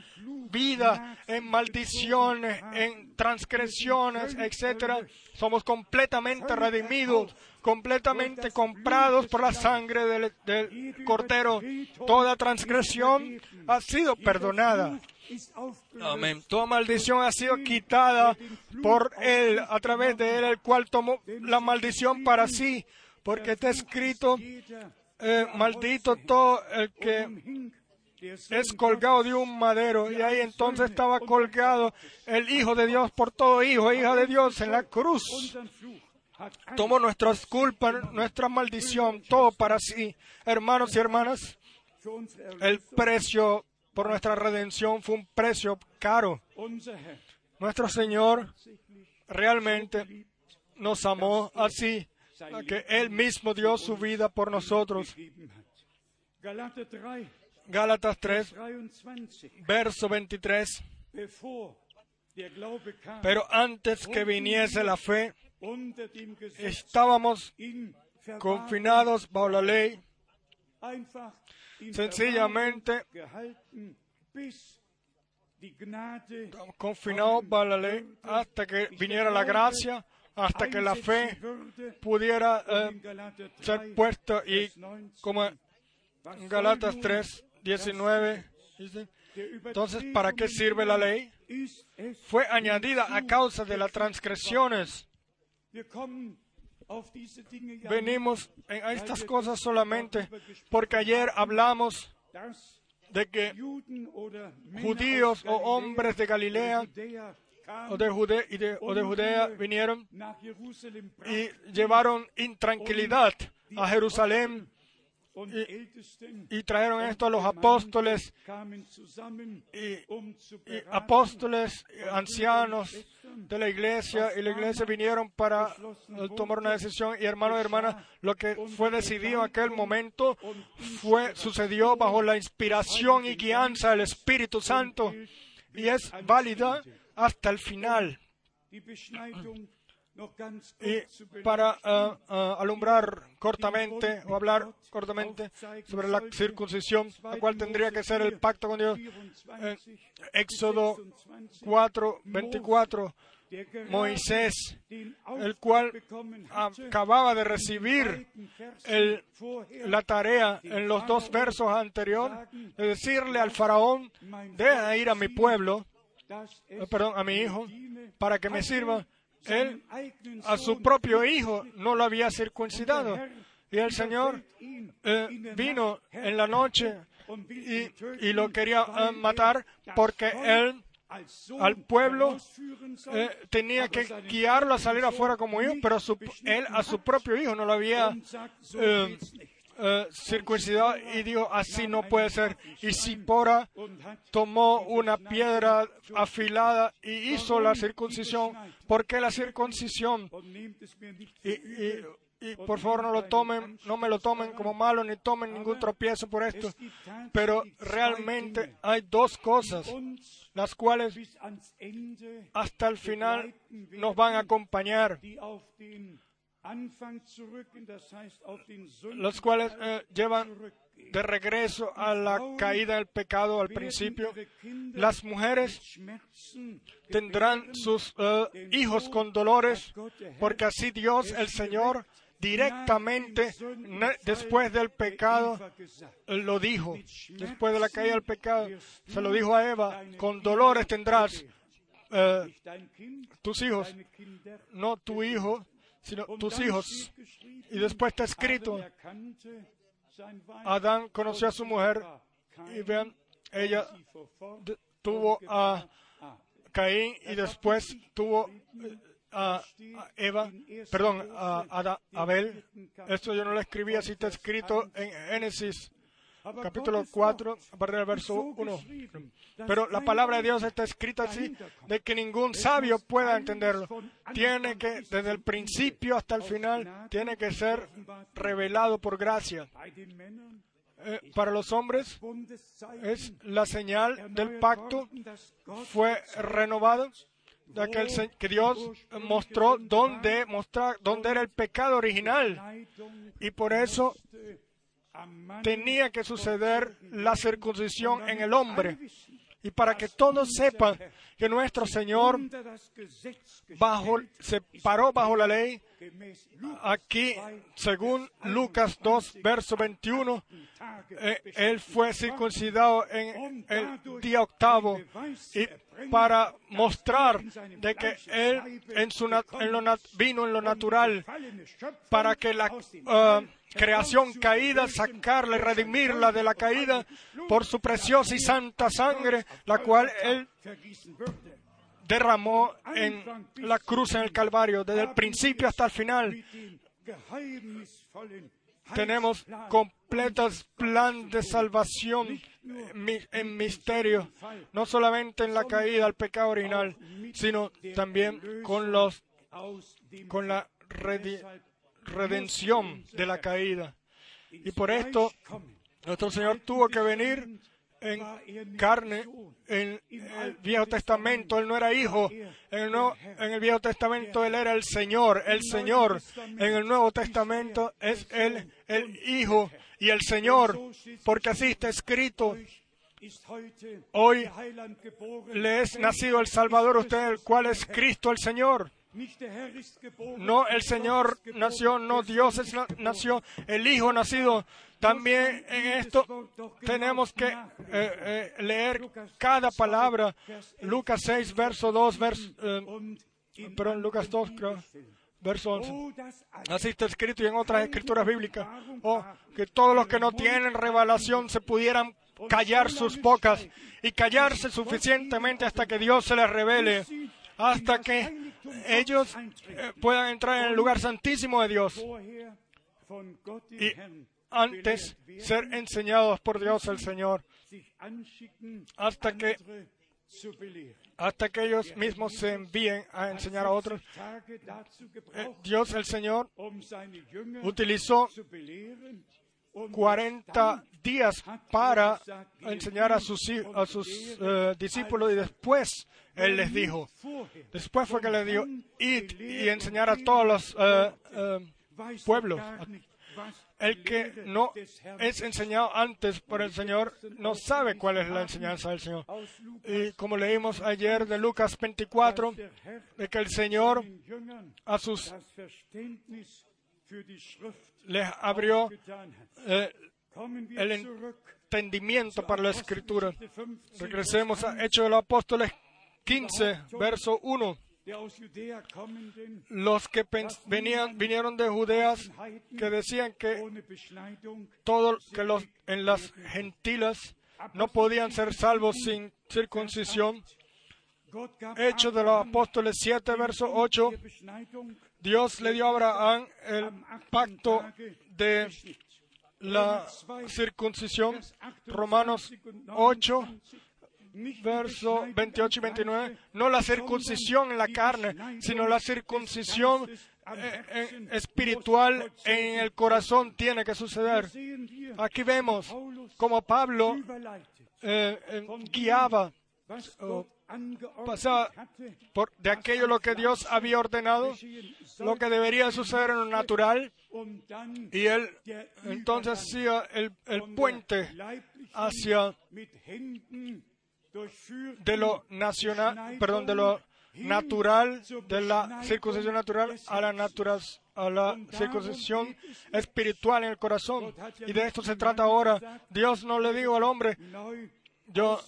vida, en maldiciones, en transgresiones, etcétera. Somos completamente redimidos, completamente comprados por la sangre del, del Cordero. Toda transgresión ha sido perdonada. Amén. Toda maldición ha sido quitada por Él, a través de Él, el cual tomó la maldición para sí, porque está escrito, eh, maldito todo el que es colgado de un madero. Y ahí entonces estaba colgado el Hijo de Dios por todo hijo, hija de Dios en la cruz. Tomó nuestras culpas, nuestra maldición, todo para sí. Hermanos y hermanas, el precio por nuestra redención fue un precio caro. Nuestro Señor realmente nos amó así, que Él mismo dio su vida por nosotros. Gálatas 3, verso 23. Pero antes que viniese la fe, estábamos confinados bajo la ley, sencillamente confinados bajo la ley hasta que viniera la gracia, hasta que la fe pudiera eh, ser puesta y como en Galatas 3, 19, entonces, ¿para qué sirve la ley? Fue añadida a causa de las transgresiones. Venimos a estas cosas solamente porque ayer hablamos de que judíos o hombres de Galilea o de, Judea, y de, o de Judea vinieron y llevaron intranquilidad a Jerusalén y, trajeron esto a los apóstoles y, apóstoles, ancianos de la iglesia y la iglesia vinieron para tomar una decisión y hermanos y hermanas, lo que fue decidido en aquel momento fue, sucedió bajo la inspiración y guianza del Espíritu Santo y es válida hasta el final. Y para uh, uh, alumbrar cortamente o hablar cortamente sobre la circuncisión, la cual tendría que ser el pacto con Dios, eh, Éxodo 4, 24, Moisés, el cual acababa de recibir el, la tarea en los dos versos anteriores de decirle al faraón, deja ir a mi pueblo, eh, perdón, a mi hijo, para que me sirva. Él a su propio hijo no lo había circuncidado. Y el Señor eh, vino en la noche y, lo quería eh, matar porque él al pueblo eh, tenía que guiarlo a salir afuera como hijo, pero él a su propio hijo no lo había circuncidado y dijo, así no puede ser. Y Sipora tomó una piedra afilada y hizo la circuncisión porque la circuncisión? Y, por favor no lo tomen, no me lo tomen como malo ni tomen ningún tropiezo por esto. Pero realmente hay dos cosas las cuales hasta el final nos van a acompañar los cuales eh, llevan de regreso a la caída del pecado al principio. Las mujeres tendrán sus eh, hijos con dolores, porque así Dios, el Señor, directamente después del pecado lo dijo, después de la caída del pecado, se lo dijo a Eva, con dolores tendrás eh, tus hijos, no tu hijo, sino tus hijos. Y después está escrito, Adán conoció a su mujer y vean, ella tuvo a Caín y después tuvo eh, a, Eva, perdón, a, Abel. Esto yo no lo escribí, así está escrito en Génesis capítulo 4, a verso 1. Pero la palabra de Dios está escrita así, de que ningún sabio pueda entenderlo. Tiene que, desde el principio hasta el final, tiene que ser revelado por gracia. Eh, para los hombres es la señal del pacto, fue renovado, de que, que Dios mostró dónde, mostrar, dónde era el pecado original. Y por eso tenía que suceder la circuncisión en el hombre. Y para que todos sepan que nuestro Señor se paró bajo la ley, aquí, según Lucas 2, verso 21, eh, Él fue circuncidado en el día octavo y para mostrar de que Él en lo, vino en lo natural para que la uh, creación caída, sacarla y redimirla de la caída por su preciosa y santa sangre, la cual Él derramó en la cruz en el Calvario, desde el principio hasta el final. Tenemos completos plan de salvación en misterio, no solamente en la caída al pecado original, sino también con los con la redención de la caída. Y por esto nuestro Señor tuvo que venir en carne en el Viejo Testamento. Él no era hijo. En el, en el Viejo Testamento Él era el Señor, el Señor. En el Nuevo Testamento es Él el Hijo y el Señor, porque así está escrito. Hoy le es nacido el Salvador usted, el cual es Cristo el Señor. No el Señor nació, no Dios nació, el Hijo nacido. También en esto tenemos que eh, eh, leer cada palabra. Lucas 6, verso 2, verso, eh, perdón, Lucas 2, Verso 11. Así está escrito y en otras escrituras bíblicas. Oh, que todos los que no tienen revelación se pudieran callar sus bocas y callarse suficientemente hasta que Dios se les revele, hasta que ellos eh, puedan entrar en el lugar santísimo de Dios y antes ser enseñados por Dios el Señor, hasta que hasta que ellos mismos se envíen a enseñar a otros. Eh, Dios el Señor utilizó 40 días para enseñar a sus, a sus eh, discípulos y después Él les dijo, después fue que les dio, id y enseñar a todos los eh, pueblos, el que no es enseñado antes por el Señor no sabe cuál es la enseñanza del Señor. Y como leímos ayer de Lucas 24, de que el Señor a sus les abrió eh, el entendimiento para la escritura. Regresemos a Hechos de los Apóstoles 15, verso 1 los que venían, vinieron de Judeas que decían que todo que los en las gentiles no podían ser salvos sin circuncisión. Hechos de los Apóstoles 7, verso 8. Dios le dio a Abraham el pacto de la circuncisión. Romanos 8, verso 28 y 29, no la circuncisión en la carne, sino la circuncisión eh, eh, espiritual en el corazón tiene que suceder. Aquí vemos como Pablo eh, guiaba, pasaba por, de aquello lo que Dios había ordenado, lo que debería suceder en lo natural, y él entonces hacía el, el puente hacia de lo nacional, perdón, de lo natural, de la circuncisión natural a la natural, a la circuncisión espiritual en el corazón. Y de esto se trata ahora. Dios no le dijo al hombre, yo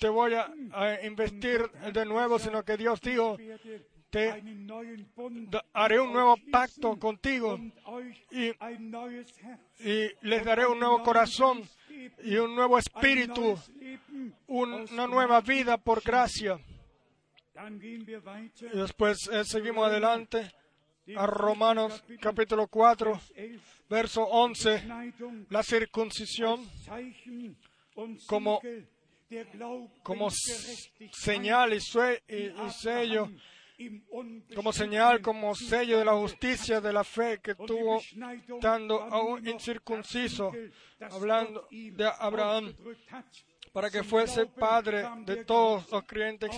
te voy a, investir de nuevo, sino que Dios dijo, te haré un nuevo pacto contigo y, y les daré un nuevo corazón y un nuevo espíritu, una nueva vida por gracia. Y después eh, seguimos adelante a Romanos capítulo 4, verso 11, la circuncisión como, como señal y, sello como señal, como sello de la justicia, de la fe que tuvo dando a un incircunciso, hablando de Abraham, para que fuese padre de todos los creyentes.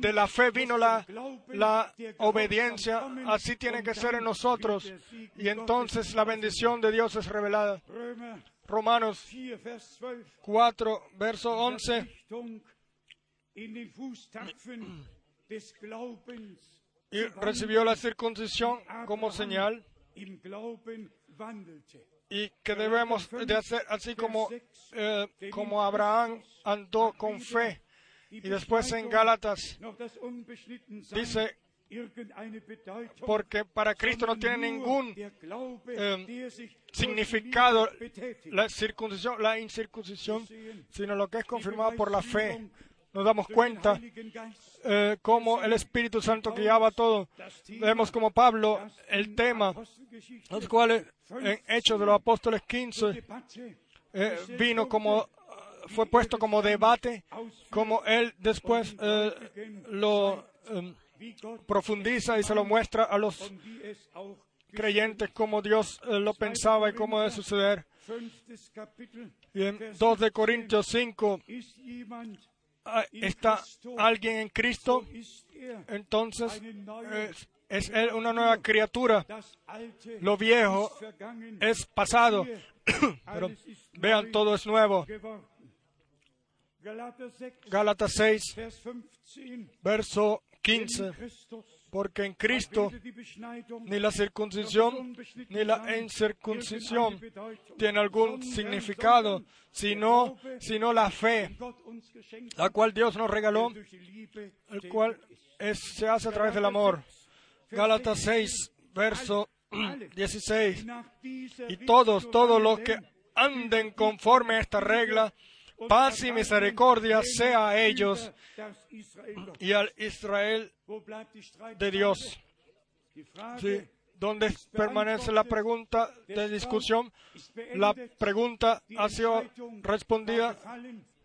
De la fe vino la, la obediencia, así tiene que ser en nosotros, y entonces la bendición de Dios es revelada. Romanos 4, verso 11 y recibió la circuncisión como señal y que debemos de hacer así como, eh, como Abraham andó con fe. Y después en Gálatas dice, porque para Cristo no tiene ningún eh, significado la circuncisión, la incircuncisión, sino lo que es confirmado por la fe nos damos cuenta eh, cómo el Espíritu Santo guiaba todo. Vemos como Pablo, el tema, los cuales en Hechos de los Apóstoles 15 eh, vino como, fue puesto como debate, como él después eh, lo em, profundiza y se lo muestra a los creyentes como Dios lo pensaba y cómo debe suceder. Y en 2 de Corintios 5 Ah, está alguien en Cristo, entonces es, él una nueva criatura. Lo viejo es pasado, pero vean, todo es nuevo. Gálatas 6, verso 15 porque en Cristo ni la circuncisión ni la incircuncisión tiene algún significado, sino, sino la fe, la cual Dios nos regaló, el cual se hace a través del amor. Gálatas 6, verso 16. Y todos, todos los que anden conforme a esta regla, paz y misericordia sea a ellos y al Israel de Dios. Sí, ¿Dónde permanece la pregunta de discusión? La pregunta ha sido respondida.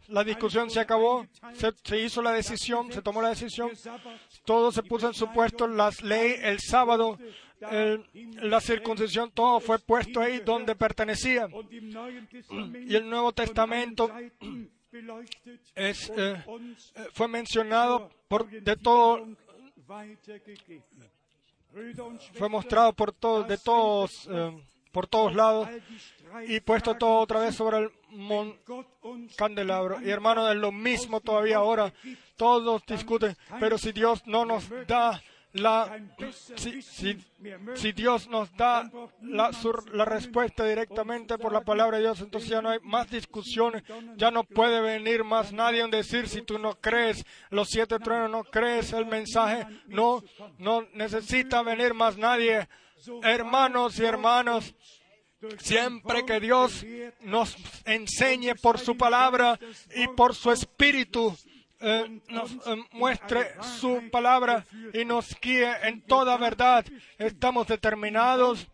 La discusión se acabó, se, hizo la decisión, se tomó la decisión, todo se puso en su puesto, las leyes, el sábado, la circuncisión, todo fue puesto ahí donde pertenecía. Y el Nuevo Testamento es, eh, fue mencionado por, de todo fue mostrado por todos, de todos, eh, por todos lados y puesto todo otra vez sobre el candelabro. Y hermano, es lo mismo todavía ahora. Todos discuten, pero si Dios no nos da la, si, Dios nos da la, la, respuesta directamente por la palabra de Dios, entonces ya no hay más discusiones, ya no puede venir más nadie a decir si tú no crees los siete truenos, no crees el mensaje, no, no necesita venir más nadie. Hermanos y hermanas, siempre que Dios nos enseñe por su palabra y por su espíritu, eh, nos eh, muestre su palabra y nos guíe en toda verdad. Estamos determinados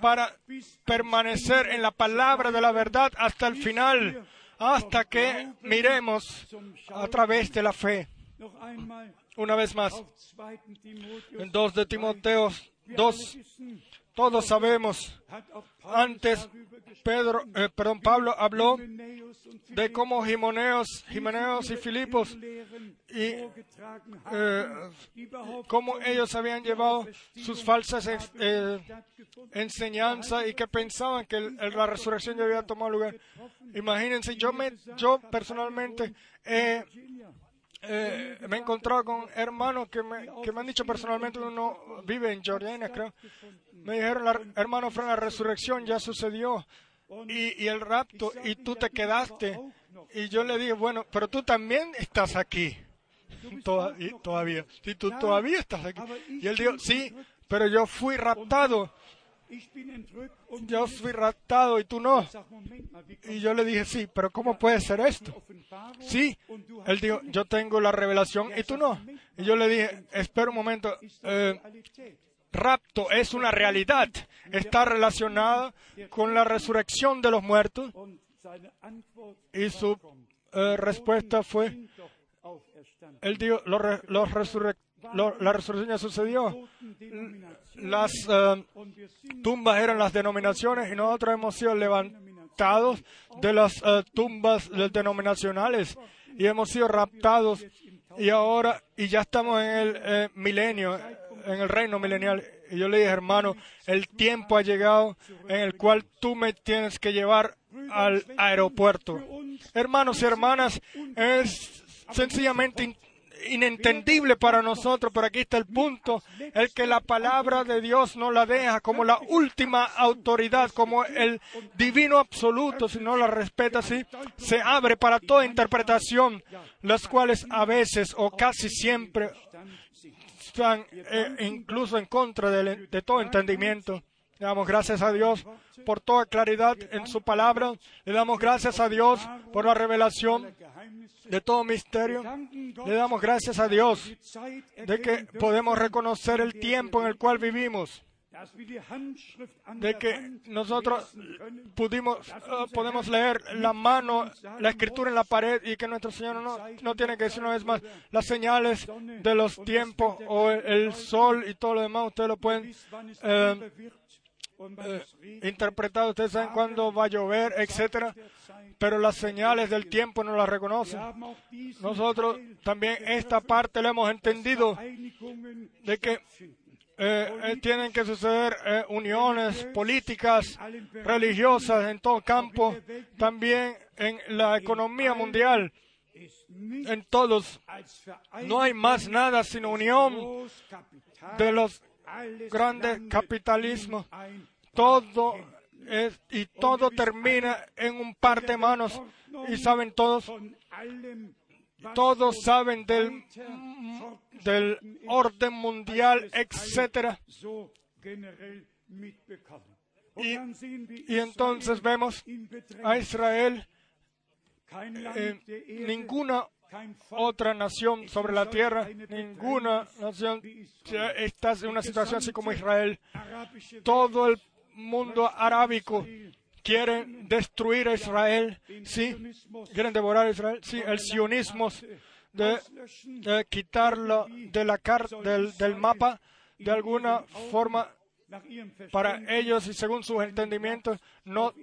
para permanecer en la palabra de la verdad hasta el final, hasta que miremos a través de la fe. Una vez más, en 2 de Timoteo 2, todos sabemos, antes Pedro, eh, perdón, Pablo habló de cómo Jimeneos, Jimeneos y Filipos y eh, cómo ellos habían llevado sus falsas eh, enseñanzas y que pensaban que la resurrección ya había tomado lugar. Imagínense, yo me, yo personalmente he eh, me he encontrado con hermanos que me, que me han dicho personalmente, uno vive en Jordania, creo. Me dijeron, hermano, Fran, la resurrección ya sucedió y, y el rapto y tú te quedaste. Y yo le dije, bueno, pero tú también estás aquí. todavía. Si tú todavía estás aquí. Y él dijo, sí, pero yo fui raptado yo fui raptado y tú no. Y yo le dije, sí, pero ¿cómo puede ser esto? Sí, él dijo, yo tengo la revelación y tú no. Y yo le dije, espera un momento, eh, rapto es una realidad, está relacionada con la resurrección de los muertos. Y su eh, respuesta fue, él dijo, los, los la resurrección ya sucedió. Las eh, tumbas eran las denominaciones y nosotros hemos sido levantados de las eh, tumbas denominacionales y hemos sido raptados y ahora y ya estamos en el eh, milenio, en el reino milenial. Y yo le dije, hermano, el tiempo ha llegado en el cual tú me tienes que llevar al aeropuerto. Hermanos y hermanas, es sencillamente inentendible para nosotros, pero aquí está el punto, el que la palabra de Dios no la deja como la última autoridad, como el divino absoluto, si no la respeta así, se abre para toda interpretación, las cuales a veces o casi siempre están eh, incluso en contra de, de todo entendimiento. Le damos gracias a Dios por toda claridad en su palabra. Le damos gracias a Dios por la revelación de todo misterio. Le damos gracias a Dios de que podemos reconocer el tiempo en el cual vivimos de que nosotros pudimos, uh, podemos leer la mano, la escritura en la pared y que nuestro Señor no, no tiene que decir una vez más las señales de los tiempos o el, sol y todo lo demás, ustedes lo pueden eh, eh, interpretado, ustedes saben cuándo va a llover, etcétera, pero las señales del tiempo no las reconocen. Nosotros también esta parte la hemos entendido de que eh, eh, tienen que suceder uniones políticas, religiosas en todo campo, también en la economía mundial, en todos. No hay más nada sino unión de los grandes capitalismos. Todo es, y todo termina en un par de manos. Y saben todos, todos saben del, del orden mundial, etcétera. Y, y entonces vemos a Israel, eh, ninguna otra nación sobre la tierra, ninguna nación está en una situación así como Israel. Todo el mundo arábico quiere destruir a Israel, sí, quieren devorar a Israel, sí, el sionismo de, quitarlo de la del, del mapa de alguna forma para ellos y según sus entendimientos no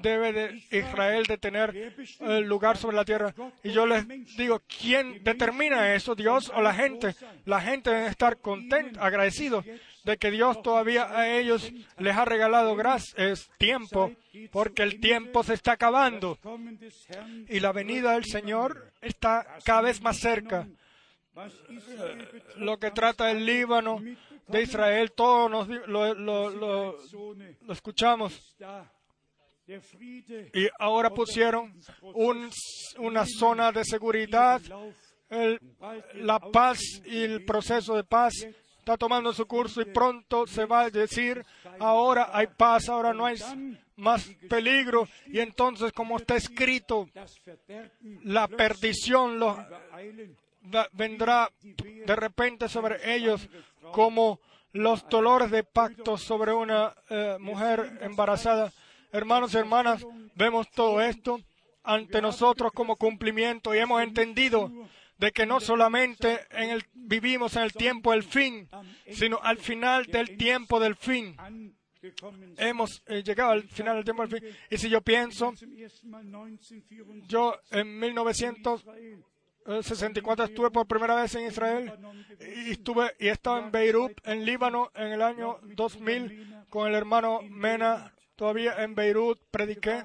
debe de Israel de tener el lugar sobre la tierra. Y yo les digo, ¿quién determina eso? ¿Dios o la gente? La gente debe estar contenta, agradecido de que Dios todavía a ellos les ha regalado gracias, tiempo, porque el tiempo se está acabando y la venida del Señor está cada vez más cerca. Lo que trata el Líbano, de Israel, todos nos, lo, lo, lo, escuchamos. Y ahora pusieron un, una zona de seguridad, la paz y el proceso de paz está tomando su curso y pronto se va a decir, ahora hay paz, ahora no hay más peligro. Y entonces, como está escrito, la perdición lo, vendrá de repente sobre ellos como los dolores de pacto sobre una eh, mujer embarazada. Hermanos y hermanas, vemos todo esto ante nosotros como cumplimiento y hemos entendido de que no solamente en el, vivimos en el tiempo del fin, sino al final del tiempo del fin. Hemos eh, llegado al final del tiempo del fin. Y si yo pienso, yo en 1900 64 estuve por primera vez en Israel y estuve y estaba en Beirut, en Líbano, en el año 2000 con el hermano Mena. Todavía en Beirut prediqué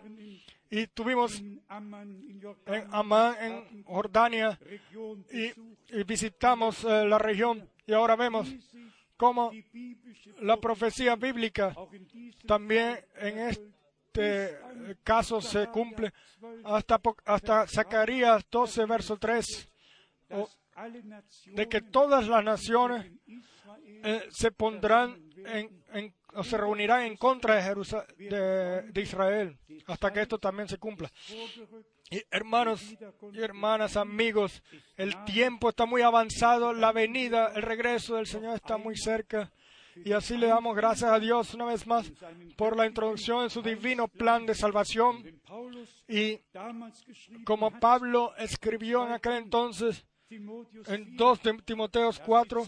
y estuvimos en Amán, en Jordania, y, visitamos eh, la región y ahora vemos cómo la profecía bíblica también en este este caso se cumple hasta, hasta Zacarías 12, verso 3, de que todas las naciones eh, se pondrán en, o se reunirán en contra de, de, Israel hasta que esto también se cumpla. Hermanos y hermanas, amigos, el tiempo está muy avanzado, la venida, el regreso del Señor está muy cerca. Y así le damos gracias a Dios una vez más por la introducción en su divino plan de salvación. Y como Pablo escribió en aquel entonces, en 2 Timoteos 4,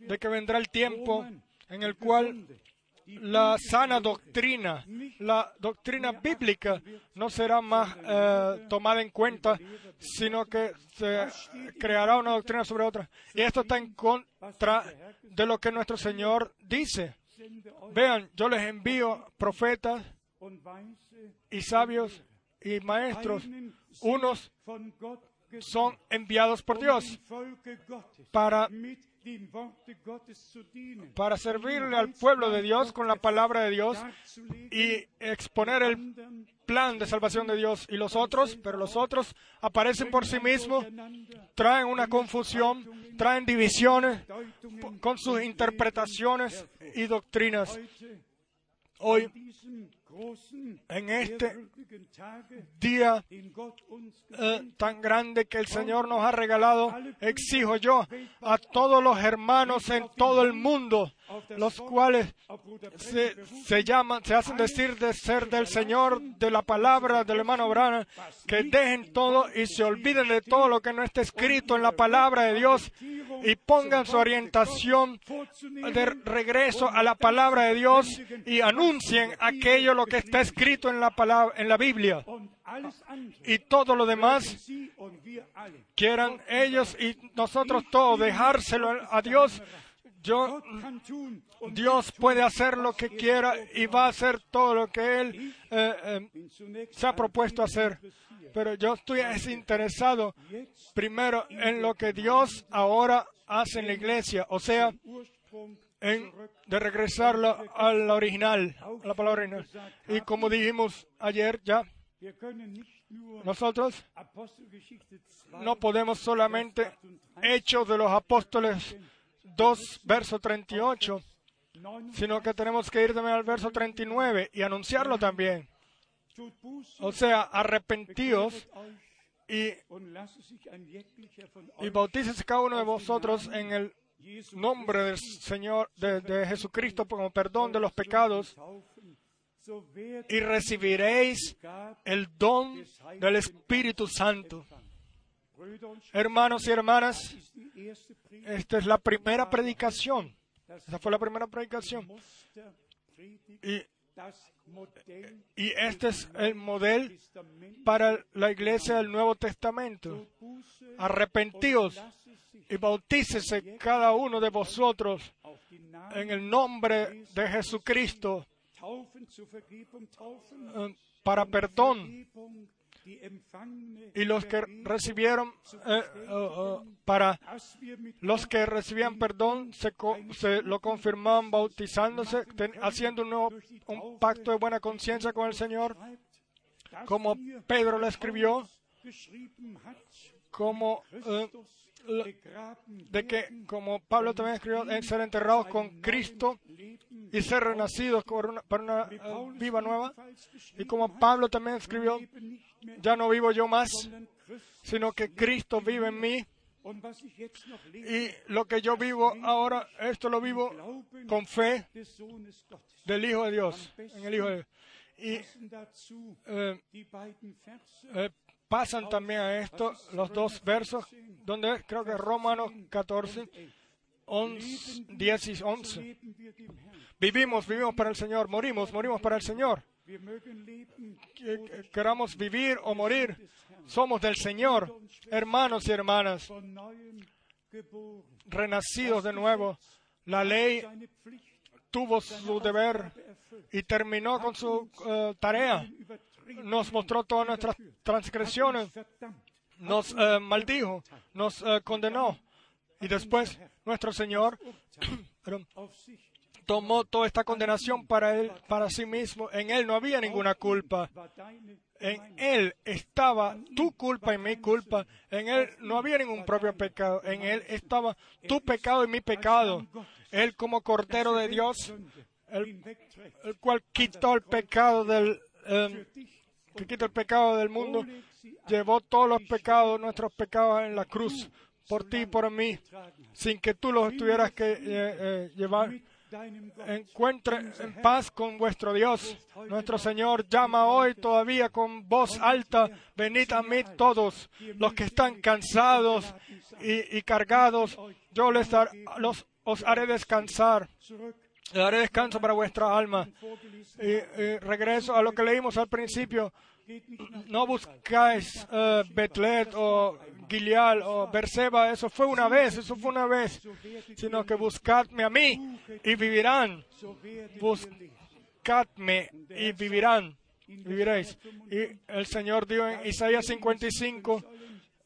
de que vendrá el tiempo en el cual la sana doctrina, la doctrina bíblica, no será más eh, tomada en cuenta, sino que se creará una doctrina sobre otra. Y esto está en contra de lo que nuestro Señor dice. Vean, yo les envío profetas y sabios y maestros. Unos son enviados por Dios para para servirle al pueblo de Dios con la palabra de Dios y exponer el plan de salvación de Dios. Y los otros, pero los otros aparecen por sí mismos, traen una confusión, traen divisiones con sus interpretaciones y doctrinas. Hoy en este día eh, tan grande que el Señor nos ha regalado, exijo yo a todos los hermanos en todo el mundo, los cuales se, llaman, se hacen decir de ser del Señor, de la palabra del hermano Brana, que dejen todo y se olviden de todo lo que no está escrito en la palabra de Dios y pongan su orientación de regreso a la palabra de Dios y anuncien aquello lo que está escrito en la palabra, en la Biblia. Y todo lo demás quieran ellos y nosotros todos dejárselo a Dios yo, Dios puede hacer lo que quiera y va a hacer todo lo que Él eh, eh, se ha propuesto hacer. Pero yo estoy interesado primero en lo que Dios ahora hace en la iglesia, o sea, de regresarla a la original, a la palabra original. Y como dijimos ayer ya, Nosotros no podemos solamente Hechos de los Apóstoles 2, verso 38, sino que tenemos que ir también al verso 39 y anunciarlo también. O sea, arrepentíos y, y cada uno de vosotros en el nombre del Señor, de, de Jesucristo, como perdón de los pecados, y recibiréis el don del Espíritu Santo. Hermanos y hermanas, esta es la primera predicación. Esa fue la primera predicación. Y, y este es el modelo para la iglesia del Nuevo Testamento. Arrepentíos y bautícese cada uno de vosotros en el nombre de Jesucristo eh, para perdón. Y los que recibieron eh, eh, para los que recibían perdón se, lo confirmaban bautizándose haciendo un, un pacto de buena conciencia con el Señor como Pedro lo escribió como de que, como Pablo también escribió, ser enterrados con Cristo y ser renacidos una, una eh, viva nueva. Y como Pablo también escribió, ya no vivo yo más, sino que Cristo vive en mí. Y lo que yo vivo ahora, esto lo vivo con fe del Hijo de Dios, en el Hijo de Dios. Y eh, eh, pasan también a esto los dos versos, donde creo que Romanos 14, 11, 10 y 11. Vivimos, vivimos para el Señor, morimos, morimos para el Señor. Queramos vivir o morir, somos del Señor, hermanos y hermanas, renacidos de nuevo. La ley tuvo su deber y terminó con su eh, tarea nos mostró todas nuestras transgresiones, nos eh, maldijo, nos eh, condenó. Y después nuestro Señor tomó toda esta condenación para él, para sí mismo. En él no había ninguna culpa. En él estaba tu culpa y mi culpa. En él no había ningún propio pecado. En él estaba tu pecado y mi pecado. Él como cordero de Dios, el, cual quitó el pecado del, em, que quita el pecado del mundo, llevó todos los pecados, nuestros pecados en la cruz, por ti y por mí, sin que tú los tuvieras que eh, eh, llevar. Encuentre en paz con vuestro Dios. Nuestro Señor llama hoy todavía con voz alta, venid a mí todos los que están cansados y, cargados, yo les los, os haré descansar. Le daré descanso para vuestra alma. Y, regreso a lo que leímos al principio. No buscáis uh, Betlet o Gileal o Berseba, eso fue una vez, eso fue una vez, sino que buscadme a mí y vivirán. Buscadme y vivirán, viviréis. Y el Señor dijo en Isaías 55,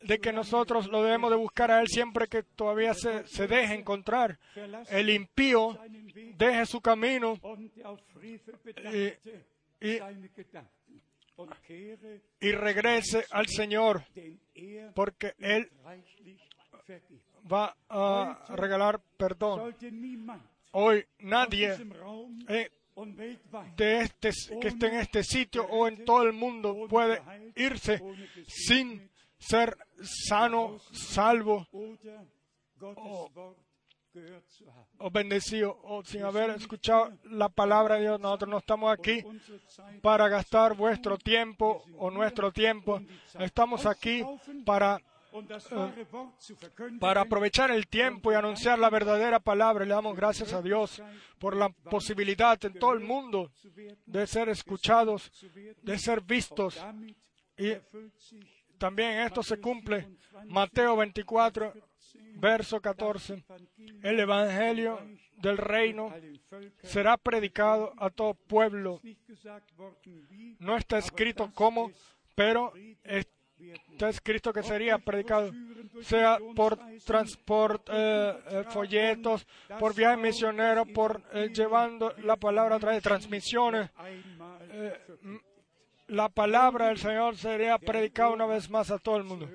de que nosotros lo debemos de buscar a Él siempre que todavía se, se deje encontrar. El impío deje su camino y, y, regrese al Señor, porque Él va a regalar perdón. Hoy nadie eh, de este, que esté en este sitio o en todo el mundo puede irse sin ser sano, salvo o, bendecido o sin haber escuchado la palabra de Dios. Nosotros no estamos aquí para gastar vuestro tiempo o nuestro tiempo. Estamos aquí para eh, para aprovechar el tiempo y anunciar la verdadera palabra. Le damos gracias a Dios por la posibilidad en todo el mundo de ser escuchados, de ser vistos y también esto se cumple. Mateo 24, verso 14. El Evangelio del reino será predicado a todo pueblo. No está escrito cómo, pero está escrito que sería predicado, sea por transporte, eh, eh, folletos, por viaje misionero, por eh, llevando la palabra a través de transmisiones la palabra del Señor sería predicada una vez más a todo el mundo.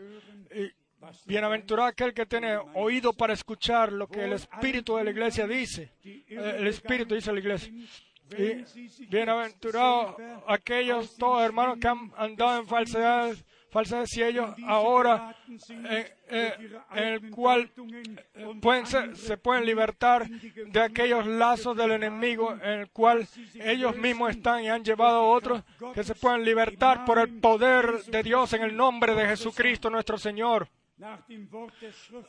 Bienaventurado aquel que tiene oído para escuchar lo que el Espíritu de la iglesia dice. Eh, El Espíritu dice la iglesia. Y bienaventurado aquellos todos hermanos que han andado en falsedad, falsedad y ellos ahora eh, eh, en el cual pueden se pueden libertar de aquellos lazos del enemigo en el cual ellos mismos están y han llevado a otros que se pueden libertar por el poder de Dios en el nombre de Jesucristo nuestro Señor.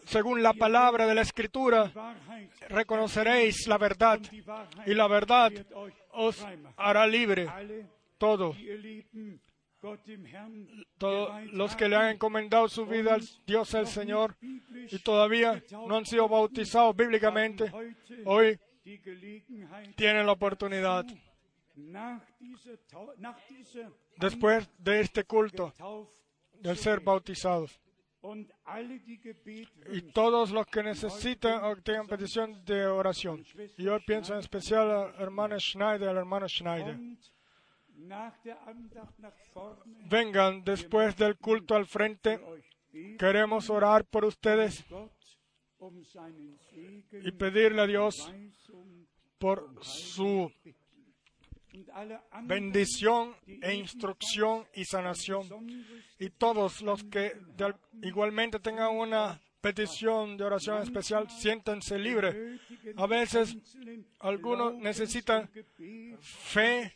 Según la palabra de la Escritura, reconoceréis la verdad y la verdad os hará libre todo. Todos los que le han encomendado su vida al Dios el Señor y todavía no han sido bautizados bíblicamente, hoy tienen la oportunidad, después de este culto, de ser bautizados. Y todos los que necesitan o tengan petición de oración. Y yo pienso en especial a la hermana Schneider, al hermano Schneider. Vengan después del culto al frente. Queremos orar por ustedes um y pedirle a Dios por su bendición e instrucción y sanación. Y todos los que igualmente tengan una petición de oración especial, siéntanse libres. A veces algunos necesitan fe,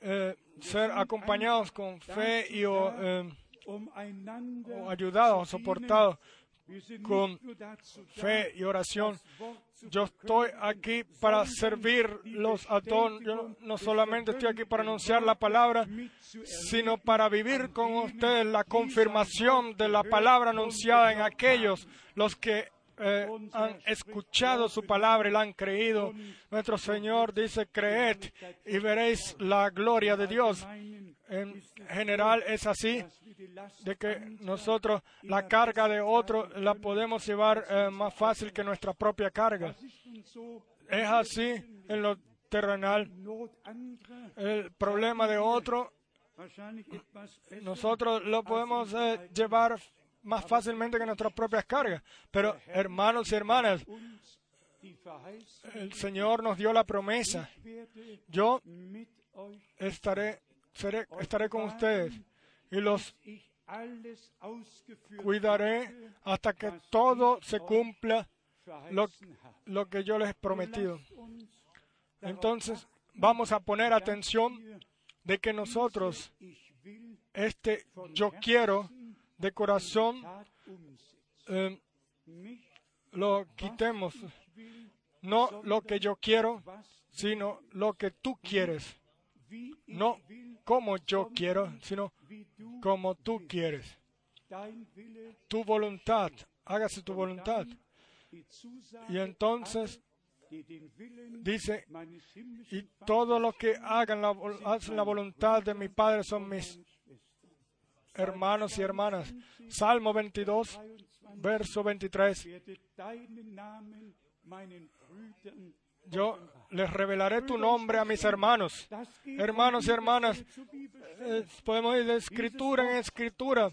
eh, ser acompañados con fe y o, eh, ayudados, soportados con fe y oración. Yo estoy aquí para servirlos a todos. Yo no- no solamente estoy aquí para anunciar la palabra, sino para vivir con ustedes la confirmación de la palabra anunciada en aquellos los que eh, han escuchado su palabra y la han creído. Nuestro Señor dice, creed y veréis la gloria de Dios. En general es así, de que nosotros la carga de otro la podemos llevar eh, más fácil que nuestra propia carga. Es así en lo terrenal. El problema de otro, nosotros lo podemos eh, llevar más fácilmente que nuestras propias cargas. Pero hermanos y hermanas, el Señor nos dio la promesa. Yo estaré, seré- estaré con ustedes y los cuidaré hasta que todo se cumpla lo, lo que yo les he prometido. Entonces, vamos a poner atención de que nosotros este yo quiero de corazón eh, lo quitemos. No lo que yo quiero, sino lo que tú quieres. No como yo quiero, sino como tú quieres. Tu voluntad, hágase tu voluntad. Y entonces dice, y todo lo que hagan la, hacen la voluntad de mi Padre son mis hermanos y hermanas. Salmo 22, verso 23. Yo les revelaré tu nombre a mis hermanos. Hermanos y hermanas, eh, podemos ir de escritura en escritura.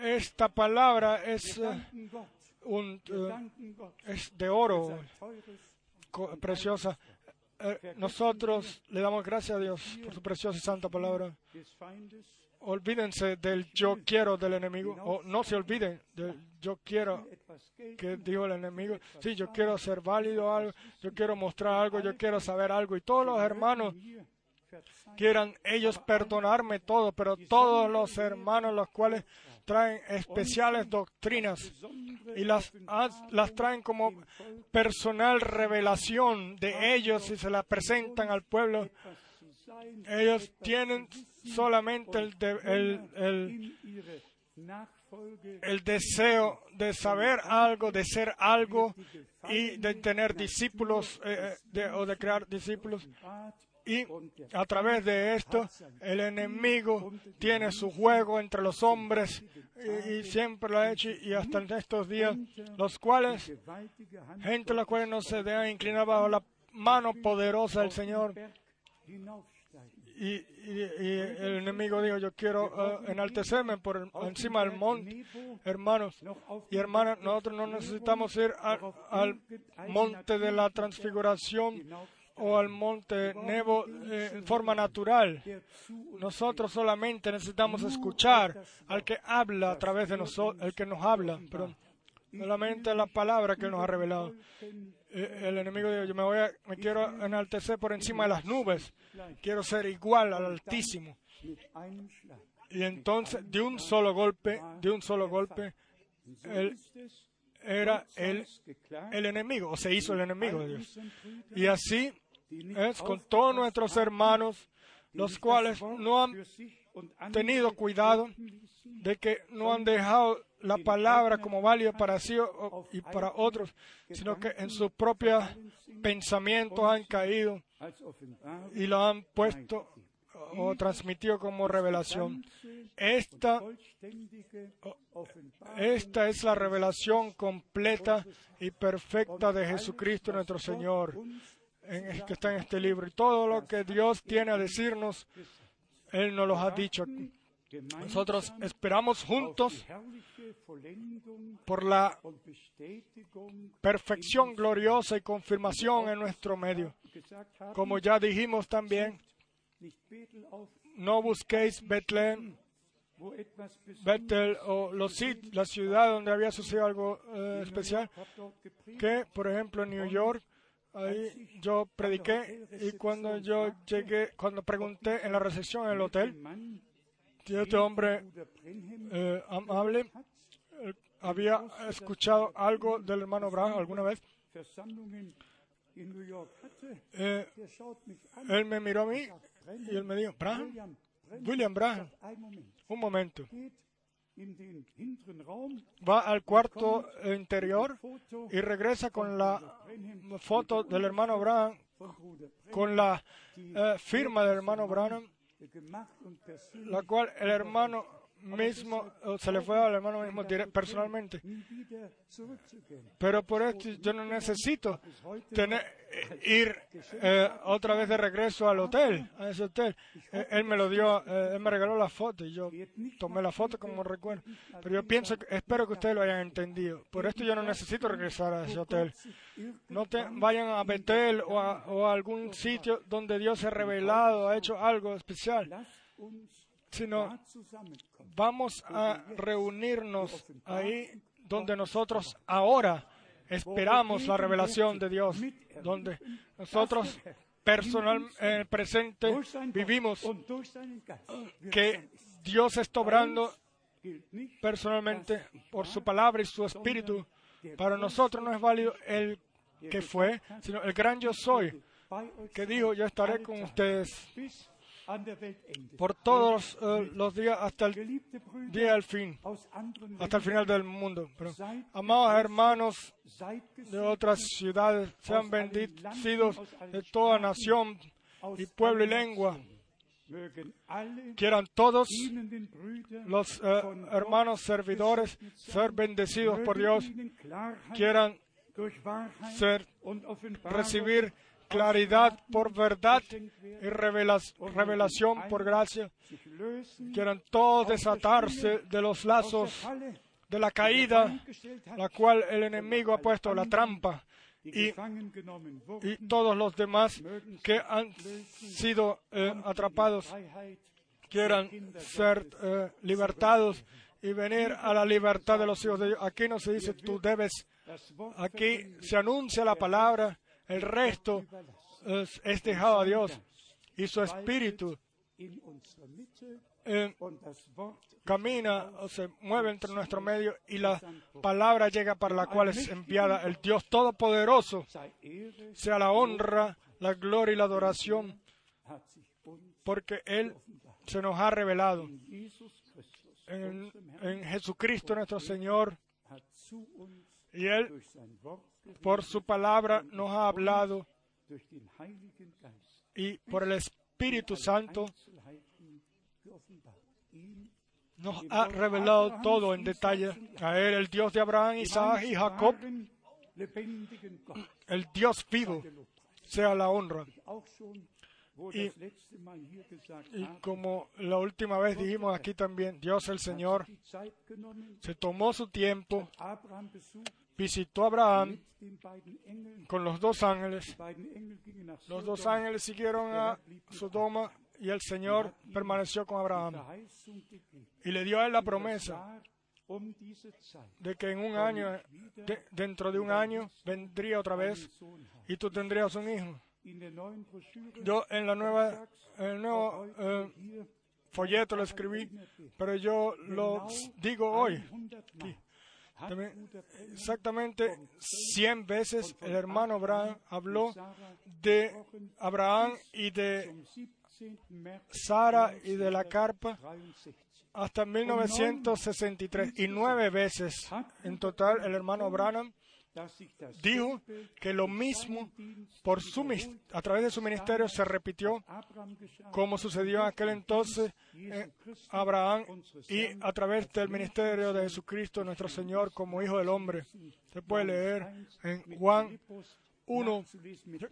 Esta palabra es, eh, un, eh, es de oro, preciosa. Nosotros le damos gracias a Dios por su preciosa y santa palabra. Olvídense del yo quiero del enemigo, o no se olviden del yo quiero que dijo el enemigo. Sí, yo quiero ser válido algo, yo quiero mostrar algo, yo quiero saber algo. Y todos los hermanos quieran ellos perdonarme todo, pero todos los hermanos los cuales traen especiales doctrinas y las, haz- las traen como personal revelación de ellos y se las presentan al pueblo. Ellos tienen solamente el, el, el, deseo de saber algo, de ser algo y de tener discípulos eh, eh, o de crear discípulos. Y a través de esto, el enemigo tiene su juego entre los hombres y, y siempre lo ha hecho y hasta en estos días, los cuales, gente los cuales no se dejan inclinar bajo la mano poderosa del Señor. Y, y- y el enemigo dijo, yo quiero eh, enaltecerme por el- encima del monte, hermanos y hermanas, nosotros no necesitamos ir al monte de la transfiguración o al monte Nebo eh, en forma natural. Nosotros solamente necesitamos escuchar al que habla a través de nosotros, el que nos habla, perdón. Solamente la palabra que nos ha revelado. El enemigo dijo, yo me, voy a, me quiero enaltecer por encima de las nubes. Quiero ser igual al Altísimo. Y entonces, de un solo golpe, de un solo golpe, él era el, el enemigo, o se hizo el enemigo de Dios. Y así es con todos nuestros hermanos, los cuales no han tenido cuidado de que no han dejado la palabra como válida para sí y para otros, sino que en sus propios pensamientos han caído y lo han puesto o transmitido como revelación. Esta, esta es la revelación completa y perfecta de Jesucristo nuestro Señor, en- que está en este libro. Y todo lo que Dios tiene a decirnos, Él nos lo ha dicho. Nosotros esperamos juntos por la perfección gloriosa y confirmación en nuestro medio. Como ya dijimos también, Bethel no busquéis Betlén, Betel o los la ciudad donde había sucedido algo eh, especial, que por ejemplo en New York, ahí yo prediqué y cuando yo llegué, cuando pregunté en la recepción en el der hotel, este hombre eh, amable eh, había escuchado algo del hermano Brown alguna vez, eh, él me miró a mí y él me dijo, Branham, William Moment, un momento, va al cuarto interior y regresa con la foto del hermano Branham, con la eh, firma del hermano Branham, la cual el hermano mismo se le fue al hermano mismo personalmente. Pero por esto yo no necesito tener, eh, ir eh, otra vez de regreso al hotel, a ese hotel. Eh, él me lo dio, eh, él me regaló la foto y yo tomé la foto como recuerdo. Pero yo pienso, espero que ustedes lo hayan entendido. Por esto yo no necesito regresar a ese hotel. No te vayan a Betel o a, o a algún sitio donde Dios se ha revelado, ha hecho algo especial, sino vamos a reunirnos ahí donde nosotros ahora esperamos la revelación de Dios, donde nosotros personal, el presente vivimos que Dios está obrando personalmente por su palabra y su espíritu. Para nosotros no es válido el que fue, sino el gran yo soy, que dijo, yo estaré con ustedes por todos eh, los días hasta el día del fin, hasta el final del mundo. Pero, amados hermanos de otras ciudades, sean bendecidos de toda nación y pueblo y lengua. Quieran todos los eh, hermanos servidores ser bendecidos por Dios, quieran ser, recibir claridad por verdad y revelación por gracia. Quieran todos desatarse de los lazos de la caída, la cual el enemigo ha puesto la trampa y, y todos los demás que han sido eh, atrapados quieran ser eh, libertados y venir a la libertad de los hijos de Dios. Aquí no se dice tú debes, aquí se anuncia la palabra, el resto es, dejado a Dios y su espíritu eh, camina o se mueve entre nuestro medio y la palabra llega para la cual es enviada el Dios Todopoderoso, sea la honra, la gloria y la adoración, porque Él se nos ha revelado. En, en Jesucristo nuestro Señor y Él por su palabra nos ha hablado y por el Espíritu Santo nos ha revelado todo en detalle. A Él, el Dios de Abraham, Isaac y Jacob, el Dios vivo, sea la honra. Y, y como la última vez dijimos aquí también, Dios el Señor se tomó su tiempo, visitó a Abraham con los dos ángeles. Los dos ángeles siguieron a Sodoma y el Señor permaneció con Abraham. Y le dio a él la promesa de que en un año, de- dentro de un año, vendría otra vez y tú tendrías un hijo. Yo en la nueva, en el nuevo eh, folleto lo escribí, pero yo lo digo hoy. aquí. Exactamente 100 veces el hermano Abraham habló de Abraham y de Sara y de la carpa hasta 1963 y nueve veces en total el hermano Branham dijo que lo mismo por su, a través de su ministerio se repitió como sucedió en aquel entonces eh, Abraham y a través del ministerio de Jesucristo nuestro Señor como Hijo del Hombre. Se puede leer en Juan 1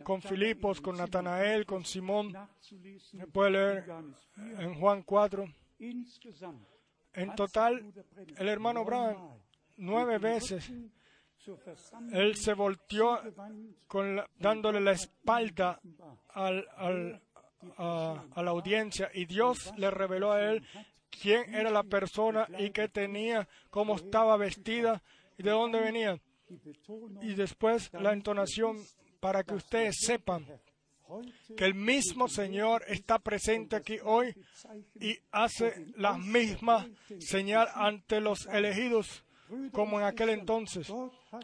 con Filipos, con Natanael, con Simón. Se puede leer en Juan 4. En total, el hermano Abraham nueve veces él se volteó con la- dándole la espalda al- al- a, a la audiencia y Dios le reveló a él quién era la persona y qué tenía, cómo estaba vestida y de dónde venía. Y después la entonación para que ustedes sepan que el mismo Señor está presente aquí hoy y hace la misma señal ante los elegidos como en aquel entonces.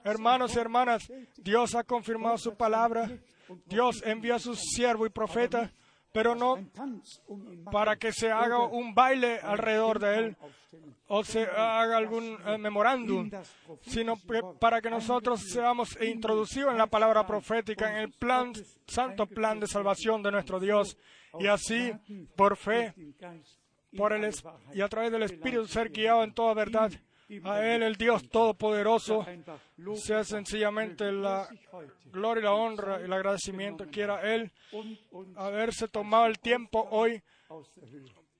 Hermanos y hermanas, Dios ha confirmado su palabra. Dios envió a su siervo y profeta, pero no para que se haga un baile alrededor de él o se haga algún eh, memorándum, sino que para que nosotros seamos introducidos en la palabra profética, en el plan, santo plan de salvación de nuestro Dios, y así, por fe, por el y a través del Espíritu ser guiado en toda verdad. A Él, el Dios Todopoderoso, sea sencillamente la gloria y la honra y el agradecimiento. Quiera Él haberse tomado el tiempo hoy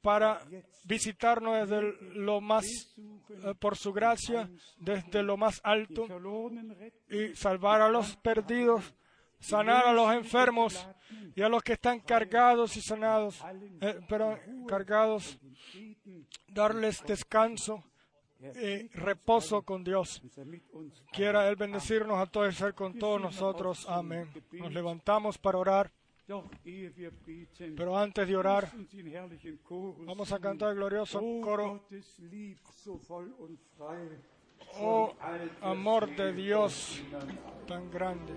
para visitarnos desde lo más, eh, por su gracia, desde lo más alto y salvar a los perdidos, sanar a los enfermos y a los que están cargados y sanados, eh, pero cargados, darles descanso y reposo con Dios. Quiera Él bendecirnos a todos y ser con todos nosotros. Amén. Nos levantamos para orar, pero antes de orar, vamos a cantar el glorioso coro. Oh, amor de Dios tan grande.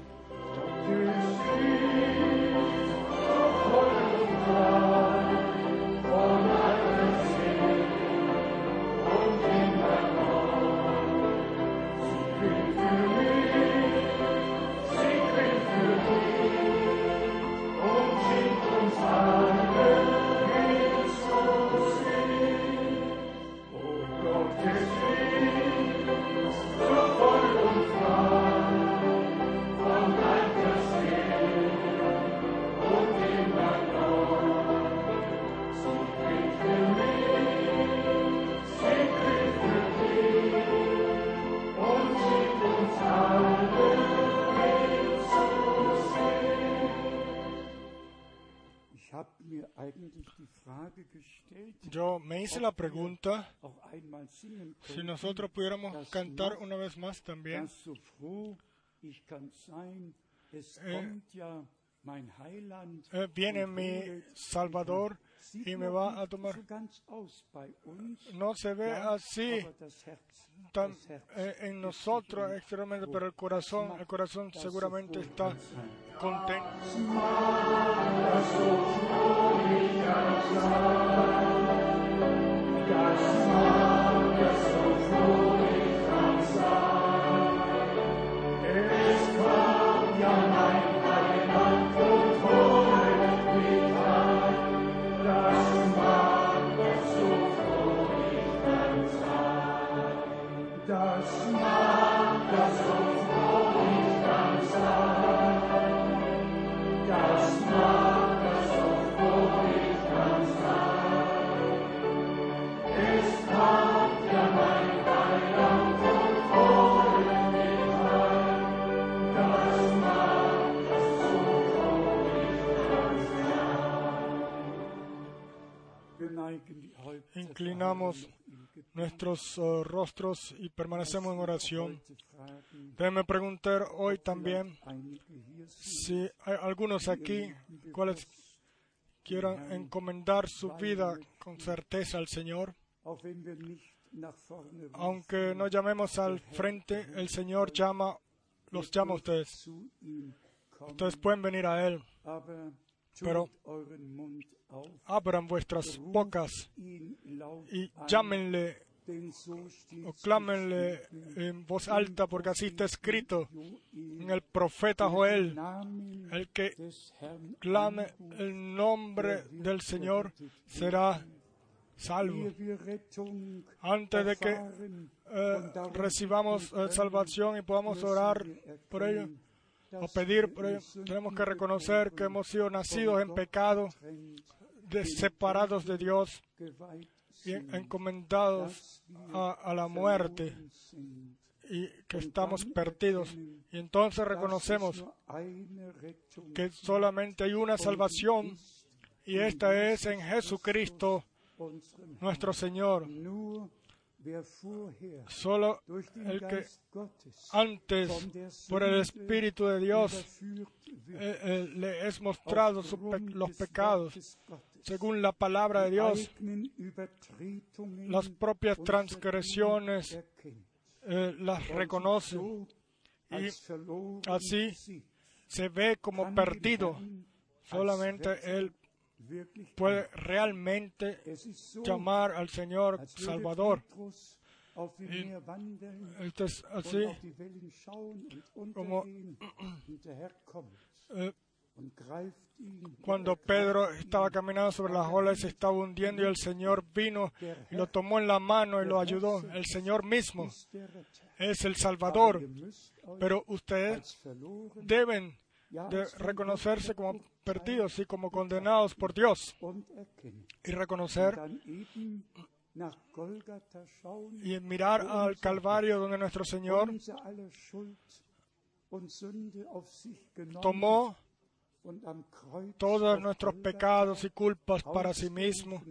La pregunta si nosotros pudiéramos cantar una vez más también. Eh, Eh, viene mi Salvador y me va a tomar. No se ve así tan, eh, en nosotros exteriormente, pero el corazón, el corazón seguramente está contento. Father, Son, inclinamos nuestros uh, rostros y permanecemos en oración. Déjeme preguntar hoy también si hay algunos aquí cuales quieran encomendar su vida con certeza al Señor. Aunque no llamemos al frente, el Señor llama, los llama a ustedes. Ustedes pueden venir a Él, pero abran vuestras bocas y llámenle o clámenle en voz alta, porque así está escrito en el profeta Joel, el que clame el nombre del Señor será salvo. Antes de que eh, recibamos eh, salvación y podamos orar por ello o pedir por ello, tenemos que reconocer que hemos sido nacidos en pecado, separados de Dios y encomendados a, la muerte y que estamos perdidos. Y entonces reconocemos que solamente hay una salvación y esta es en Jesucristo nuestro Señor. Solo el que antes, por el Espíritu de Dios, eh, eh, le es mostrado los pecados según la palabra de Dios, las propias transgresiones eh, las reconoce y así se ve como perdido. Solamente Él puede realmente llamar al Señor Salvador. Y esto es así como cuando Pedro estaba caminando sobre las olas, se estaba hundiendo y el Señor vino y lo tomó en la mano y lo ayudó. El Señor mismo es el Salvador, pero ustedes deben de reconocerse como perdidos y como condenados por Dios y reconocer y mirar al Calvario donde nuestro Señor tomó todos nuestros pecados y culpas para sí mismo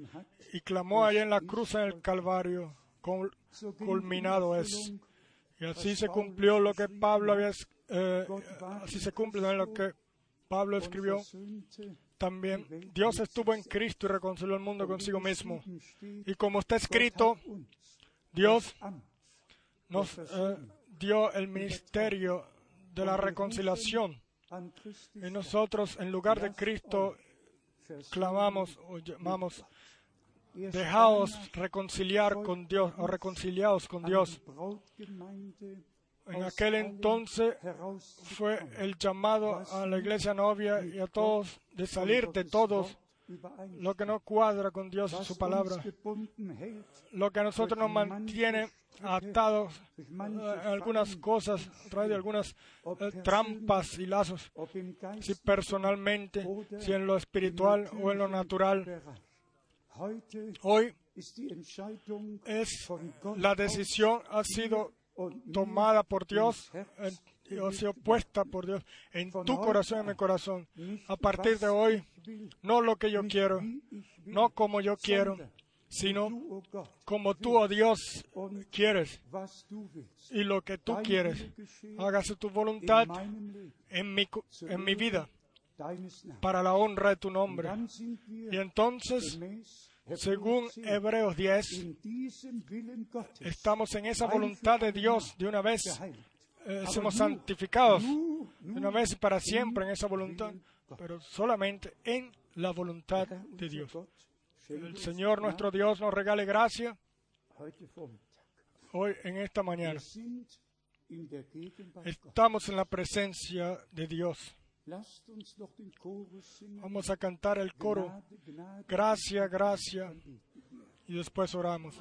y clamó allá en la cruz en el Calvario, culminado es. Y así se cumplió lo que Pablo había, eh, así se cumple lo que Pablo escribió. También Dios estuvo en Cristo y reconcilió el mundo consigo mismo. Y como está escrito, Dios nos eh, dio el ministerio de la reconciliación y nosotros, en lugar de Cristo, clamamos o llamamos, dejaos reconciliar con Dios o reconciliados con Dios. En aquel entonces fue el llamado a la iglesia novia y a todos de salir de todos lo que no cuadra con Dios y su palabra, lo que a nosotros nos mantiene atados a algunas cosas, trae algunas eh, trampas y lazos, si personalmente, si en lo espiritual o en lo natural. Hoy es la decisión ha sido tomada por Dios o sido puesta por Dios en tu corazón y en mi corazón. A partir de hoy, no lo que yo quiero, no como yo quiero, sino como tú, oh Dios, quieres. y lo que tú quieres. Hágase tu voluntad en mi, en mi vida para la honra de tu nombre. Y entonces, según Hebreos 10, estamos en esa voluntad de Dios de una vez. Eh, somos santificados de una vez y para siempre en esa voluntad, pero solamente en la voluntad de Dios el Señor nuestro Dios nos regale gracia hoy en esta mañana. Estamos en la presencia de Dios. Vamos a cantar el coro. Gracia, gracia. Y después oramos.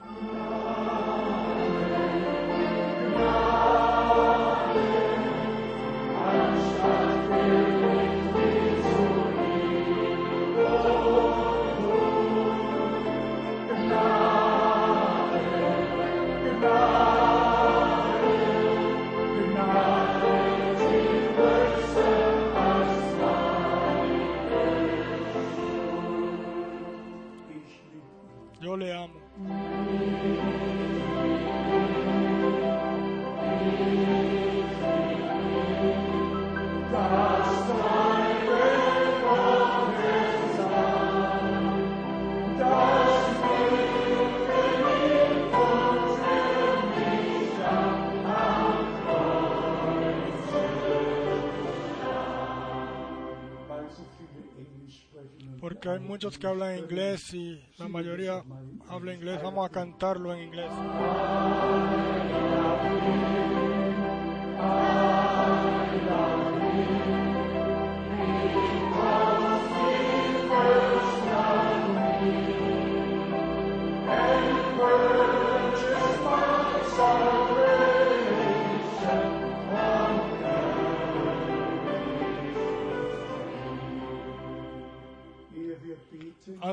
Yo le amo. Porque hay muchos que hablan inglés y la mayoría habla inglés. Vamos a cantarlo en inglés.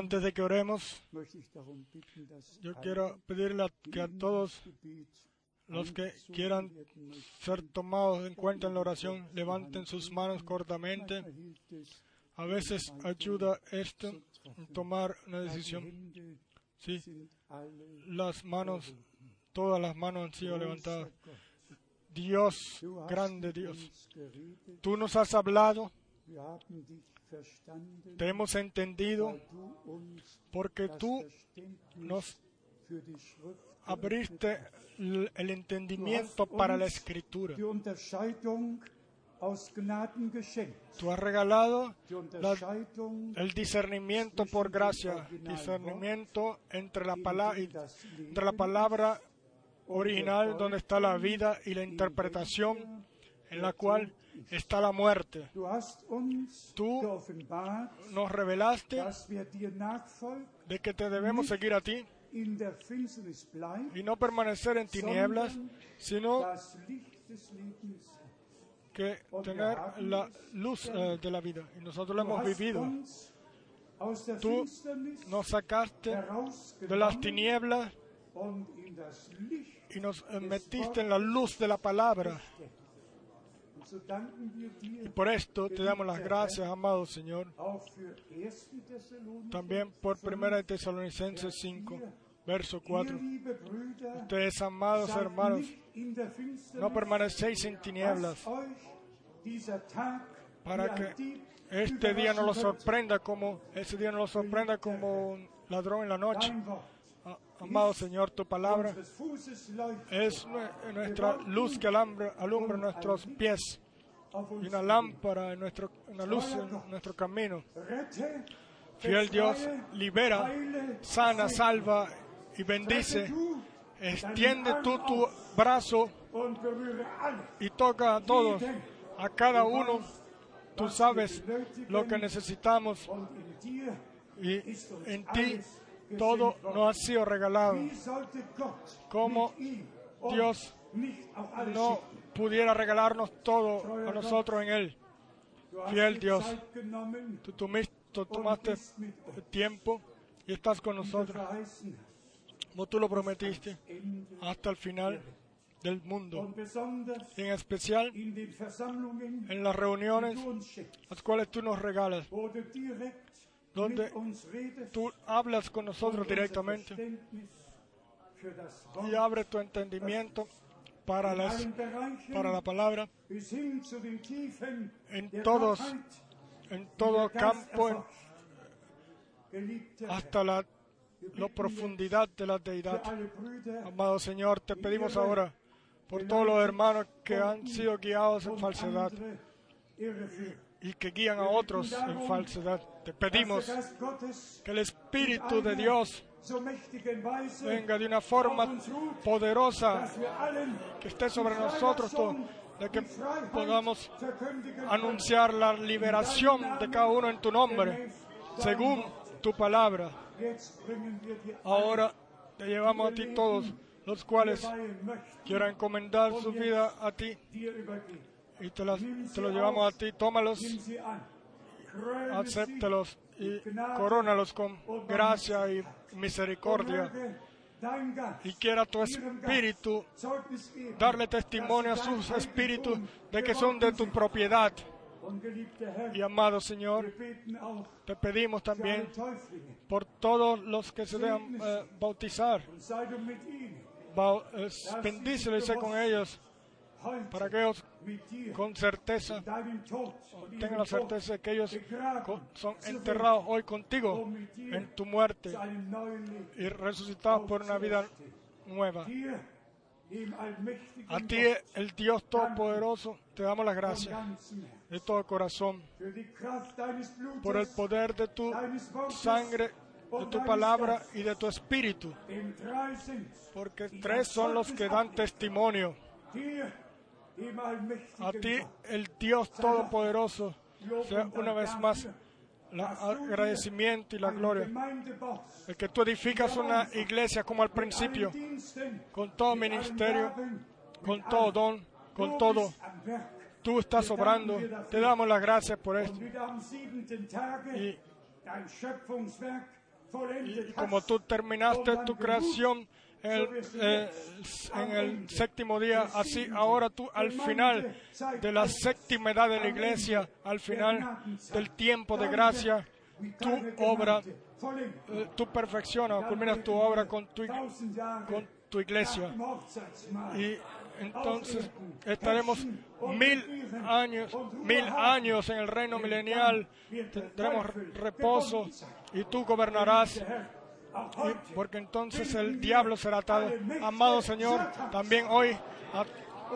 Antes de que oremos, yo quiero pedirle a, que a todos los que quieran ser tomados en cuenta en la oración levanten sus manos cortamente. A veces ayuda esto tomar una decisión. Sí, las manos, todas las manos han sido levantadas. Dios, grande Dios, tú nos has hablado, te hemos entendido, porque tú nos abriste el entendimiento para la escritura. Tú has regalado la- el discernimiento por gracia, discernimiento entre la, entre la palabra original donde está la vida y la interpretación en la cual está la muerte. Tú Nos revelaste de que te debemos seguir a ti y no permanecer en tinieblas, sino que tener la luz eh, de la vida. Y nosotros Du hemos vivido. Tú Nos sacaste de las tinieblas y nos metiste en la luz de la palabra. Y por esto te damos las gracias, amado Señor, auch für 1. Thessalonicher también por 1 de Tesalonicenses 5, verso Ihr, 4. liebe Brüder, Ustedes, amados hermanos, no permanecéis en tinieblas, para que este día no lo überraschen wird. sorprenda como ese día no lo sorprenda como un ladrón en la noche. Amado Señor, tu palabra es nue- nuestra luz que alumbra, nuestros pies y una lámpara, en nuestro, una luz en nuestro camino. Fiel Dios, libera, sana, salva y bendice. Extiende tú tu brazo y toca a todos, a cada uno. Tú sabes lo que necesitamos y en ti todo nos ha sido regalado. Como Dios no pudiera regalarnos todo a nosotros en Él. Fiel Dios. Tú tomaste tiempo y estás con nosotros, como tú lo prometiste, hasta el final del mundo. En especial en las reuniones, las cuales tú nos regalas, Donde tú hablas con nosotros directamente y abre tu entendimiento para, las, para la palabra en todos, en todo campo, hasta la, la profundidad de la deidad. Amado Señor, te pedimos ahora por todos los hermanos que han sido guiados en falsedad. Y que guían a otros en falsedad. Te pedimos que el Espíritu de Dios venga de una forma poderosa, que esté sobre nosotros, todo, de que podamos anunciar la liberación de cada uno en tu nombre, según tu palabra. Ahora te llevamos a ti todos, los cuales quieran encomendar su vida a ti. Y te, las- te los llevamos a ti. Tómalos, acéptelos y corónalos con gracia y misericordia. Y quiera tu espíritu darle testimonio a sus espíritus de que son de tu propiedad Y amado Señor, te pedimos también por todos los que se dejan eh, bautizar. Bau- eh, bendícelos con ellos para que ellos con certeza tengan la certeza de que ellos son enterrados hoy contigo en tu muerte y resucitados por una vida nueva. A ti, el Dios Todopoderoso, te damos las gracias de todo corazón por el poder de tu sangre, de tu palabra y de tu espíritu, porque tres son los que dan testimonio. A ti, el Dios Todopoderoso, sea una vez más el agradecimiento y la gloria. El que tú edificas una iglesia como al principio, con todo ministerio, con todo don, con todo. Tú estás obrando. Te damos las gracias por esto. Y, y como tú terminaste tu creación el, eh, en el séptimo día, así ahora tú al final de la séptima edad de la iglesia, al final del tiempo de gracia, tú obra, eh, tú perfeccionas, culminas tu obra con tu, con tu iglesia. Y entonces estaremos mil años, mil años en el reino milenial, tendremos reposo y tú gobernarás, porque entonces el diablo será atado. Amado Señor, también hoy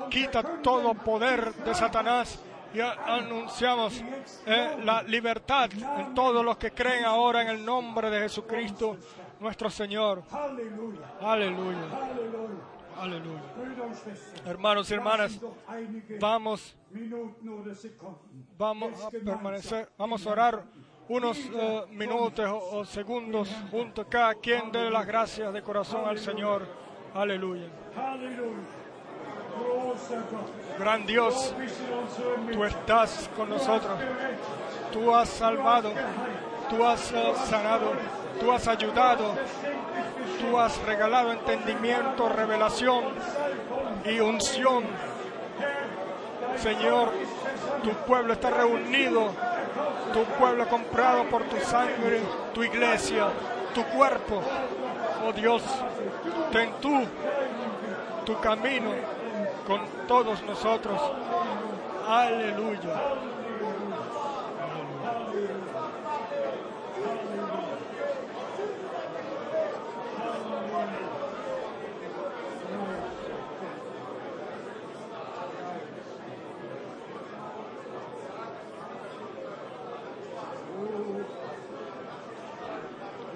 quita todo poder de Satanás y anunciamos eh, la libertad en todos los que creen ahora en el nombre de Jesucristo, nuestro Señor. Aleluya, aleluya. Hermanos y hermanas, vamos, vamos a permanecer, vamos a orar unos eh, minutos o, o segundos juntos, cada quien dé las gracias de corazón al Señor. Aleluya. Gran Dios, tú estás con nosotros. Tú has salvado, tú has eh, sanado, tú has ayudado, tú has regalado entendimiento, revelación y unción. Señor, tu pueblo está reunido, tu pueblo comprado por tu sangre, tu iglesia, tu cuerpo. Oh Dios, ten tú tu camino con todos nosotros. Aleluya.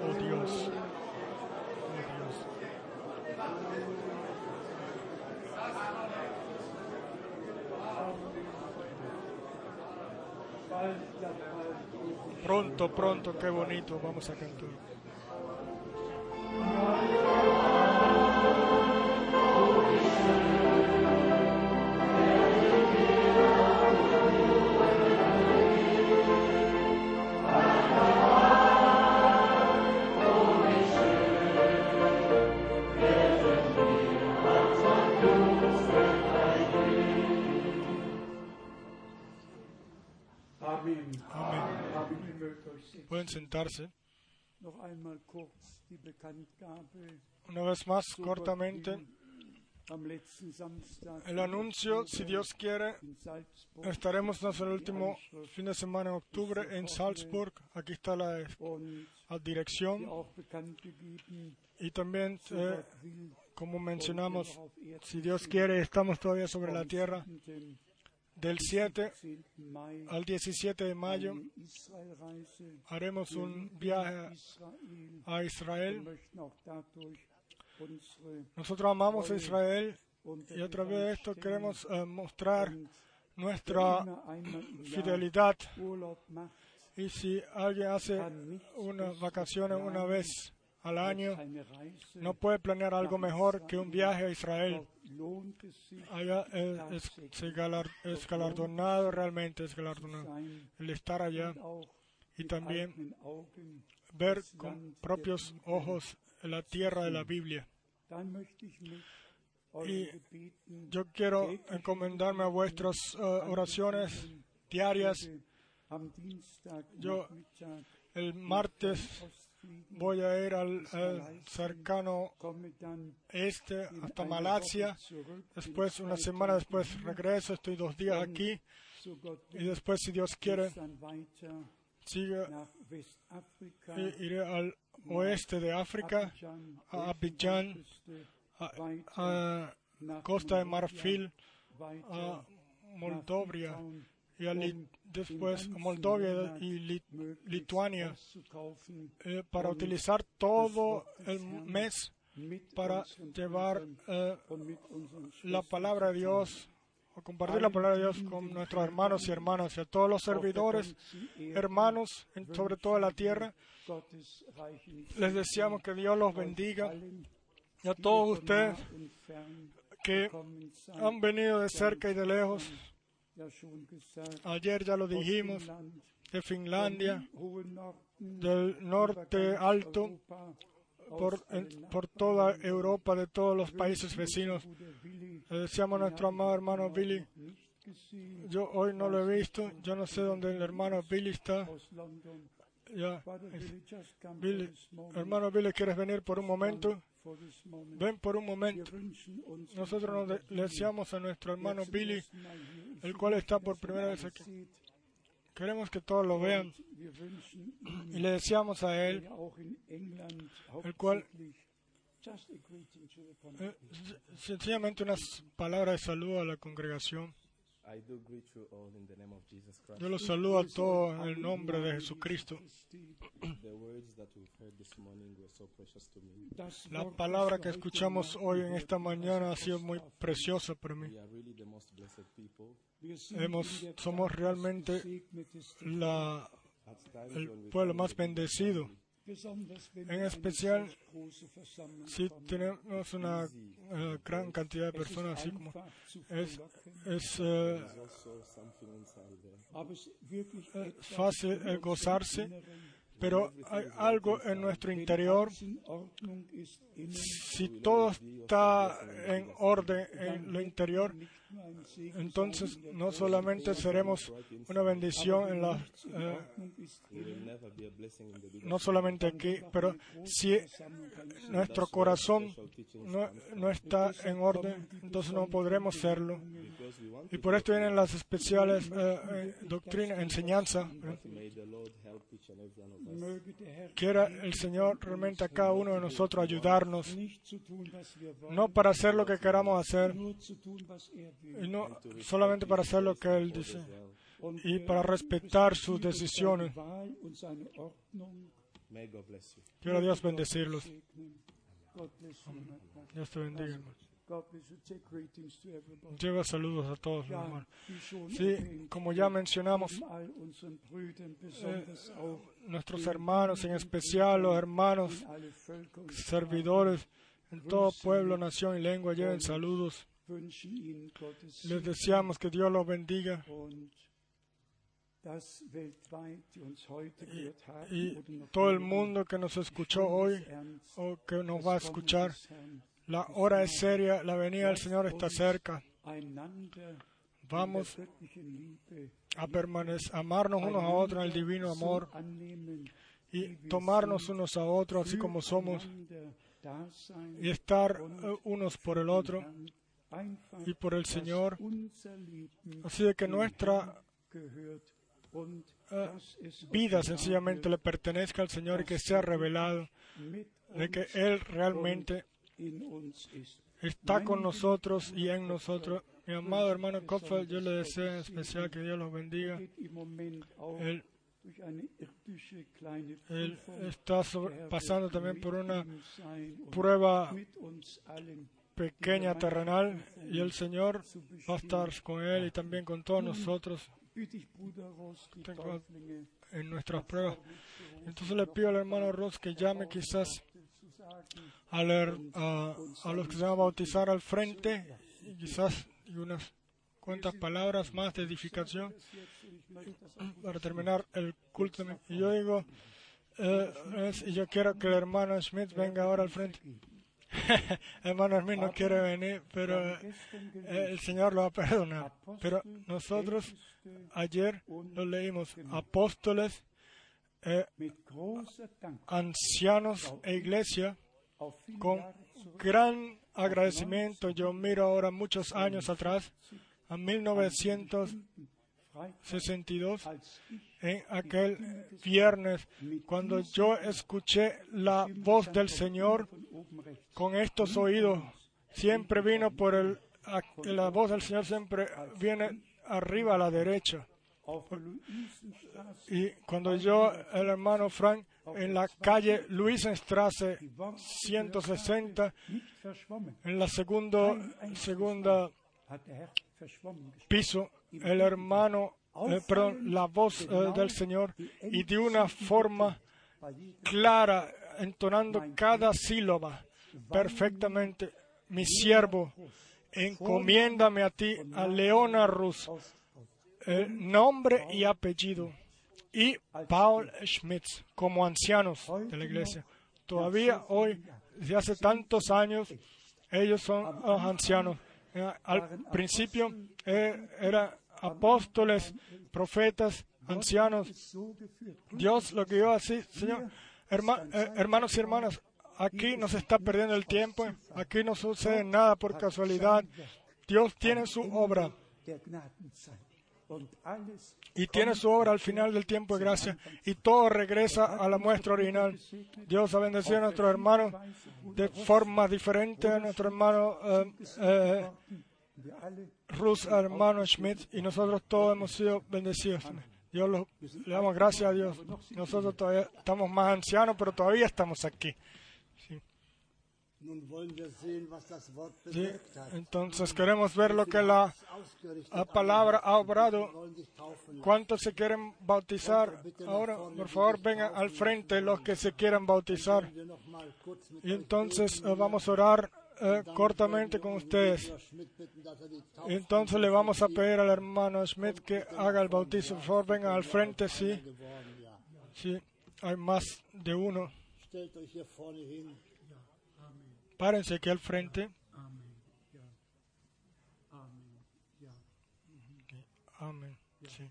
Oh Dios. Oh Dios. bald, ja bald. Pronto, pronto, qué bonito, vamos a cantar. Una vez más, cortamente, el anuncio, si Dios quiere, estaremos en el último fin de semana en octubre en Salzburg. Aquí está la, la dirección. Y también, eh, como mencionamos, si Dios quiere, estamos todavía sobre la tierra. Del 7 10. Mai al 17 de mayo haremos un viaje a Israel. Nosotros amamos a Israel y a través de esto queremos eh, mostrar nuestra fidelidad. Y si alguien hace unas vacaciones una vez al año, no puede planear algo mejor que un viaje a Israel. Es Allá eh, es, galar- es galardonado, realmente es galardonado. El estar allá y también ver con propios ojos la tierra de la Biblia. Y Yo quiero encomendarme a vuestras eh, oraciones diarias. Yo- El martes voy a ir al, al cercano este hasta Malasia. Después, una semana después, regreso. Estoy dos días aquí. Y después, si Dios quiere, sigue iré al oeste de África, a Abidjan, a, a Costa de Marfil, a Moldovia y a después a y Lituania eh, para utilizar todo el mes para llevar eh, la palabra de Dios o compartir la palabra de Dios con nuestros hermanos y hermanas y a todos los servidores, hermanos, en- sobre toda la tierra. Les deseamos que Dios los bendiga y a todos ustedes que han venido de cerca y de lejos. Ayer ya lo dijimos, de Finlandia, del norte alto, por, por toda Europa, de todos los países vecinos. Le deseamos a nuestro amado hermano Billy. Yo hoy no lo he visto, yo no sé dónde el hermano Billy está. Ya, Billy, hermano Billy, ¿quieres venir por un momento? Ven por un momento. Nosotros nos deseamos a nuestro hermano Billy, el cual está por primera vez aquí. Queremos que todos lo vean y le deseamos a él, el cual eh, sencillamente unas palabras de saludo a la congregación. I do greet you all in the name of Jesus Christ. Yo los saludo a todos en el nombre de Jesucristo. La palabra que escuchamos hoy en esta mañana ha sido muy preciosa para mí. Hemos- somos realmente. La, el pueblo más bendecido. En especial, Si tenemos una eh, gran cantidad de personas, así como es, es eh, eh, fácil unserem gozarse, pero hay algo en nuestro interior. Si todo está en orden en lo interior, entonces no solamente seremos una bendición en la, eh, no solamente aquí, pero si nuestro corazón no, no está en orden, entonces no podremos serlo. Y por esto vienen las especiales eh, eh, doctrinas, enseñanza. Herr Quiera el Señor realmente a cada uno de nosotros ayudarnos, no para hacer lo que queramos hacer, y no solamente para hacer lo que Él dice, y para respetar sus decisiones. Quiero Dios bendecirlos. Dios te bendiga, hermano. Lleva saludos a todos, hermano. Sí, como ya mencionamos, auch nuestros hermanos, en especial los hermanos, servidores, en todo pueblo, nación y lengua, lleven saludos. Les deseamos que Dios los bendiga. y todo el mundo que nos escuchó hoy o que nos va a escuchar. La hora es seria, la venida del Señor está cerca. Vamos a permanecer, amarnos unos a otros en el divino amor y tomarnos unos a otros así como somos y estar eh, unos por el otro y por el Señor. Así de que nuestra eh, vida sencillamente le pertenezca al Señor y que sea revelado de que Él realmente está con nosotros y en nosotros. Mi amado hermano Kopfeld, yo le deseo en especial que Dios los bendiga. Él, está pasando también por una prueba pequeña terrenal y el Señor va a estar con Él y también con todos nosotros en nuestras pruebas. Entonces le pido al hermano Ross que llame quizás a, los que se van a bautizar al frente y quizás unas cuantas palabras más de edificación para terminar el culto. Y yo digo, eh, y yo quiero que el hermano Schmidt venga ahora al frente. hermano no quiere venir, pero eh, el Señor lo va a perdonar. Pero nosotros ayer lo leímos, apóstoles, eh, ancianos e iglesia, con gran agradecimiento. Yo miro ahora muchos años atrás, a 1900. 62, en aquel viernes, cuando yo escuché la voz del Señor con estos oídos, siempre vino por el, la voz del Señor siempre viene arriba a la derecha. Y cuando yo, el hermano Frank, en la calle Luisenstrasse 160, en la segunda, segunda piso, el hermano, eh, perdón, la voz eh, del Señor, y de una forma clara, entonando cada sílaba perfectamente, mi siervo, encomiéndame a ti, a Leona Rus, el nombre y apellido, y Paul Schmitz, como ancianos de la iglesia. Todavía hoy, desde hace tantos años, ellos son los ancianos. Eh, Al principio eh, eran apóstoles, profetas, ancianos. Dios lo guió así, Señor. Herma- eh, hermanos y hermanas, aquí no se está perdiendo el tiempo, aquí no sucede nada por casualidad. Dios tiene su obra Y tiene su obra al final del tiempo de gracia y todo regresa a la muestra original. Dios ha bendecido a nuestros hermanos de forma diferente, a nuestro hermano eh, eh, Rus, hermano Schmidt, y nosotros todos hemos sido bendecidos. Dios lo- le damos gracias a Dios. Nosotros todavía estamos más ancianos, pero todavía estamos aquí. Entonces queremos ver lo que la, la palabra ha obrado. ¿Cuántos se quieren bautizar? Ahora, por favor, vengan al frente los que se quieran bautizar. Y entonces eh, vamos a orar eh, cortamente con ustedes. Er Y entonces le vamos a pedir al hermano Schmidt que haga el bautizo. Por favor, vengan al frente, sí. Sí, hay más de uno. Párense aquí al frente. Amén. Sí.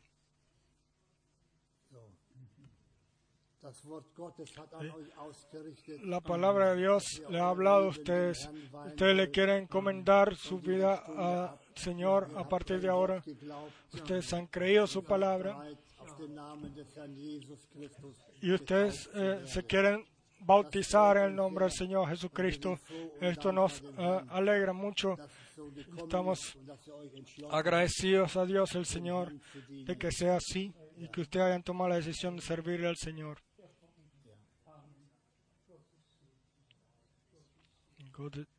La palabra de Dios le ha hablado a ustedes. Ustedes le quieren encomendar su vida al Señor a partir de ahora. Ustedes han creído su palabra y ustedes eh, se quieren bautizar en el nombre del Señor Jesucristo. Esto nos eh, alegra mucho. Estamos agradecidos a Dios el Señor de que sea así y que ustedes hayan tomado la decisión de servirle al Señor.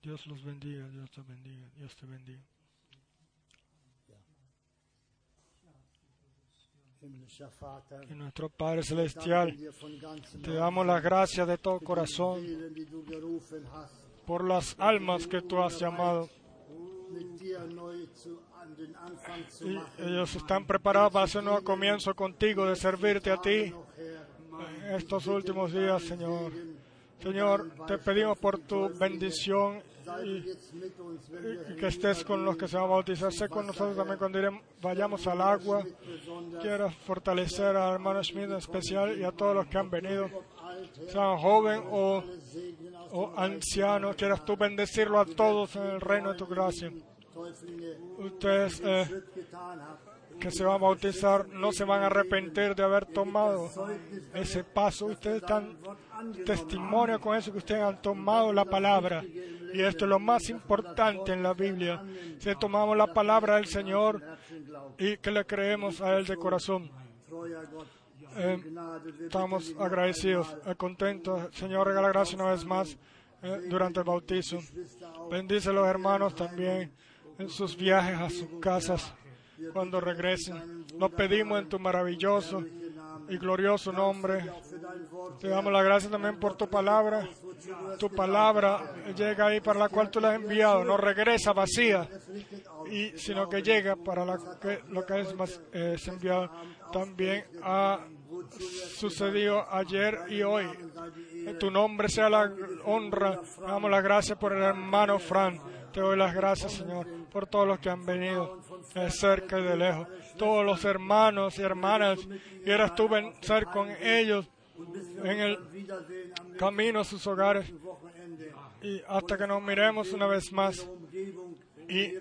Dios los bendiga, Dios te bendiga, Dios te bendiga. Y nuestro Padre Celestial, te damos las gracias de todo corazón por las almas que tú has llamado. Y ellos están preparados para hacer un nuevo comienzo contigo, de servirte a ti estos últimos días, Señor. Señor, te pedimos por tu bendición y que estés con los que se van a bautizar. Sé con nosotros también cuando vayamos al agua. Quiero fortalecer al hermano Schmidt en especial y a todos los que han venido, sean joven o, o ancianos. Quieras tú bendecirlo a todos en el reino de tu gracia. Ustedes eh. Que se van a bautizar no se van a arrepentir de haber tomado ese paso. Ustedes están testimonio con eso que ustedes han tomado la palabra. Y esto es lo más importante en la Biblia. Si tomamos la palabra del Señor y que le creemos a Él de corazón. Eh, estamos agradecidos, eh, contentos. Señor, regala gracia una vez más eh, durante el bautizo. Bendice a los hermanos también en sus viajes a sus casas cuando regresen. Lo pedimos en tu maravilloso y glorioso nombre. Te damos la gracia también por tu palabra. Tu palabra llega ahí para la cual tú la has enviado. No regresa vacía, y, sino que llega para lo que es más eh, enviado. También ha sucedió ayer y hoy. Que tu nombre sea la honra. Damos las gracias por el hermano Fran. Te doy las gracias, Señor, por todos los que han venido de cerca y de lejos. Todos los hermanos y hermanas. Quieras tú ser con ellos en el camino a sus hogares. Y hasta que nos miremos una vez más. Y,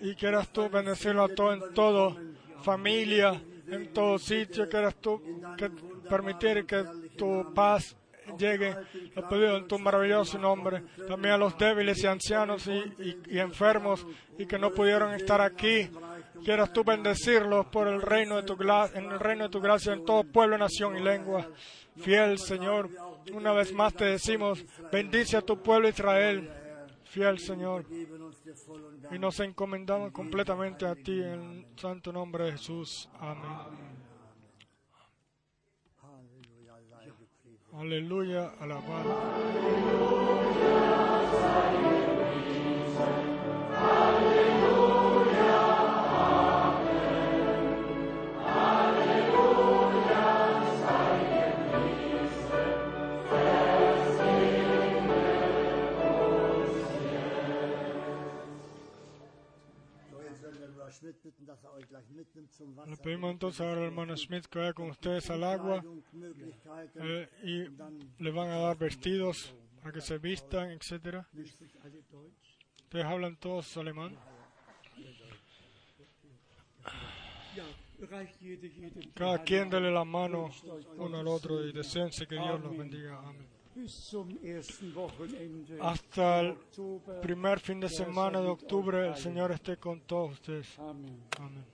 y quieras tú bendecirlo a todo en todo, familia, en todo sitio, quieras tú que permitir que tu paz llegue, lo pedido en tu maravilloso nombre, también a los débiles y ancianos y, y, enfermos y que no pudieron estar aquí. Quieras tú bendecirlos por el reino de tu en el reino de tu gracia en todo pueblo, nación y lengua. Fiel Señor, una vez más te decimos, bendice a tu pueblo Israel. Fiel Señor. Y nos encomendamos completamente a ti en el santo nombre de Jesús. Amén. Aleluya, alabado. Le pedimos entonces ahora al hermano Schmidt que vaya con ustedes al agua eh, y le van a dar vestidos para que se vistan, etc. ¿Ustedes hablan todos alemán? Cada quien dele la mano uno al otro y deseense que Dios los bendiga. Amén. Hasta el primer fin de semana de octubre, el Señor esté con todos ustedes. Amén.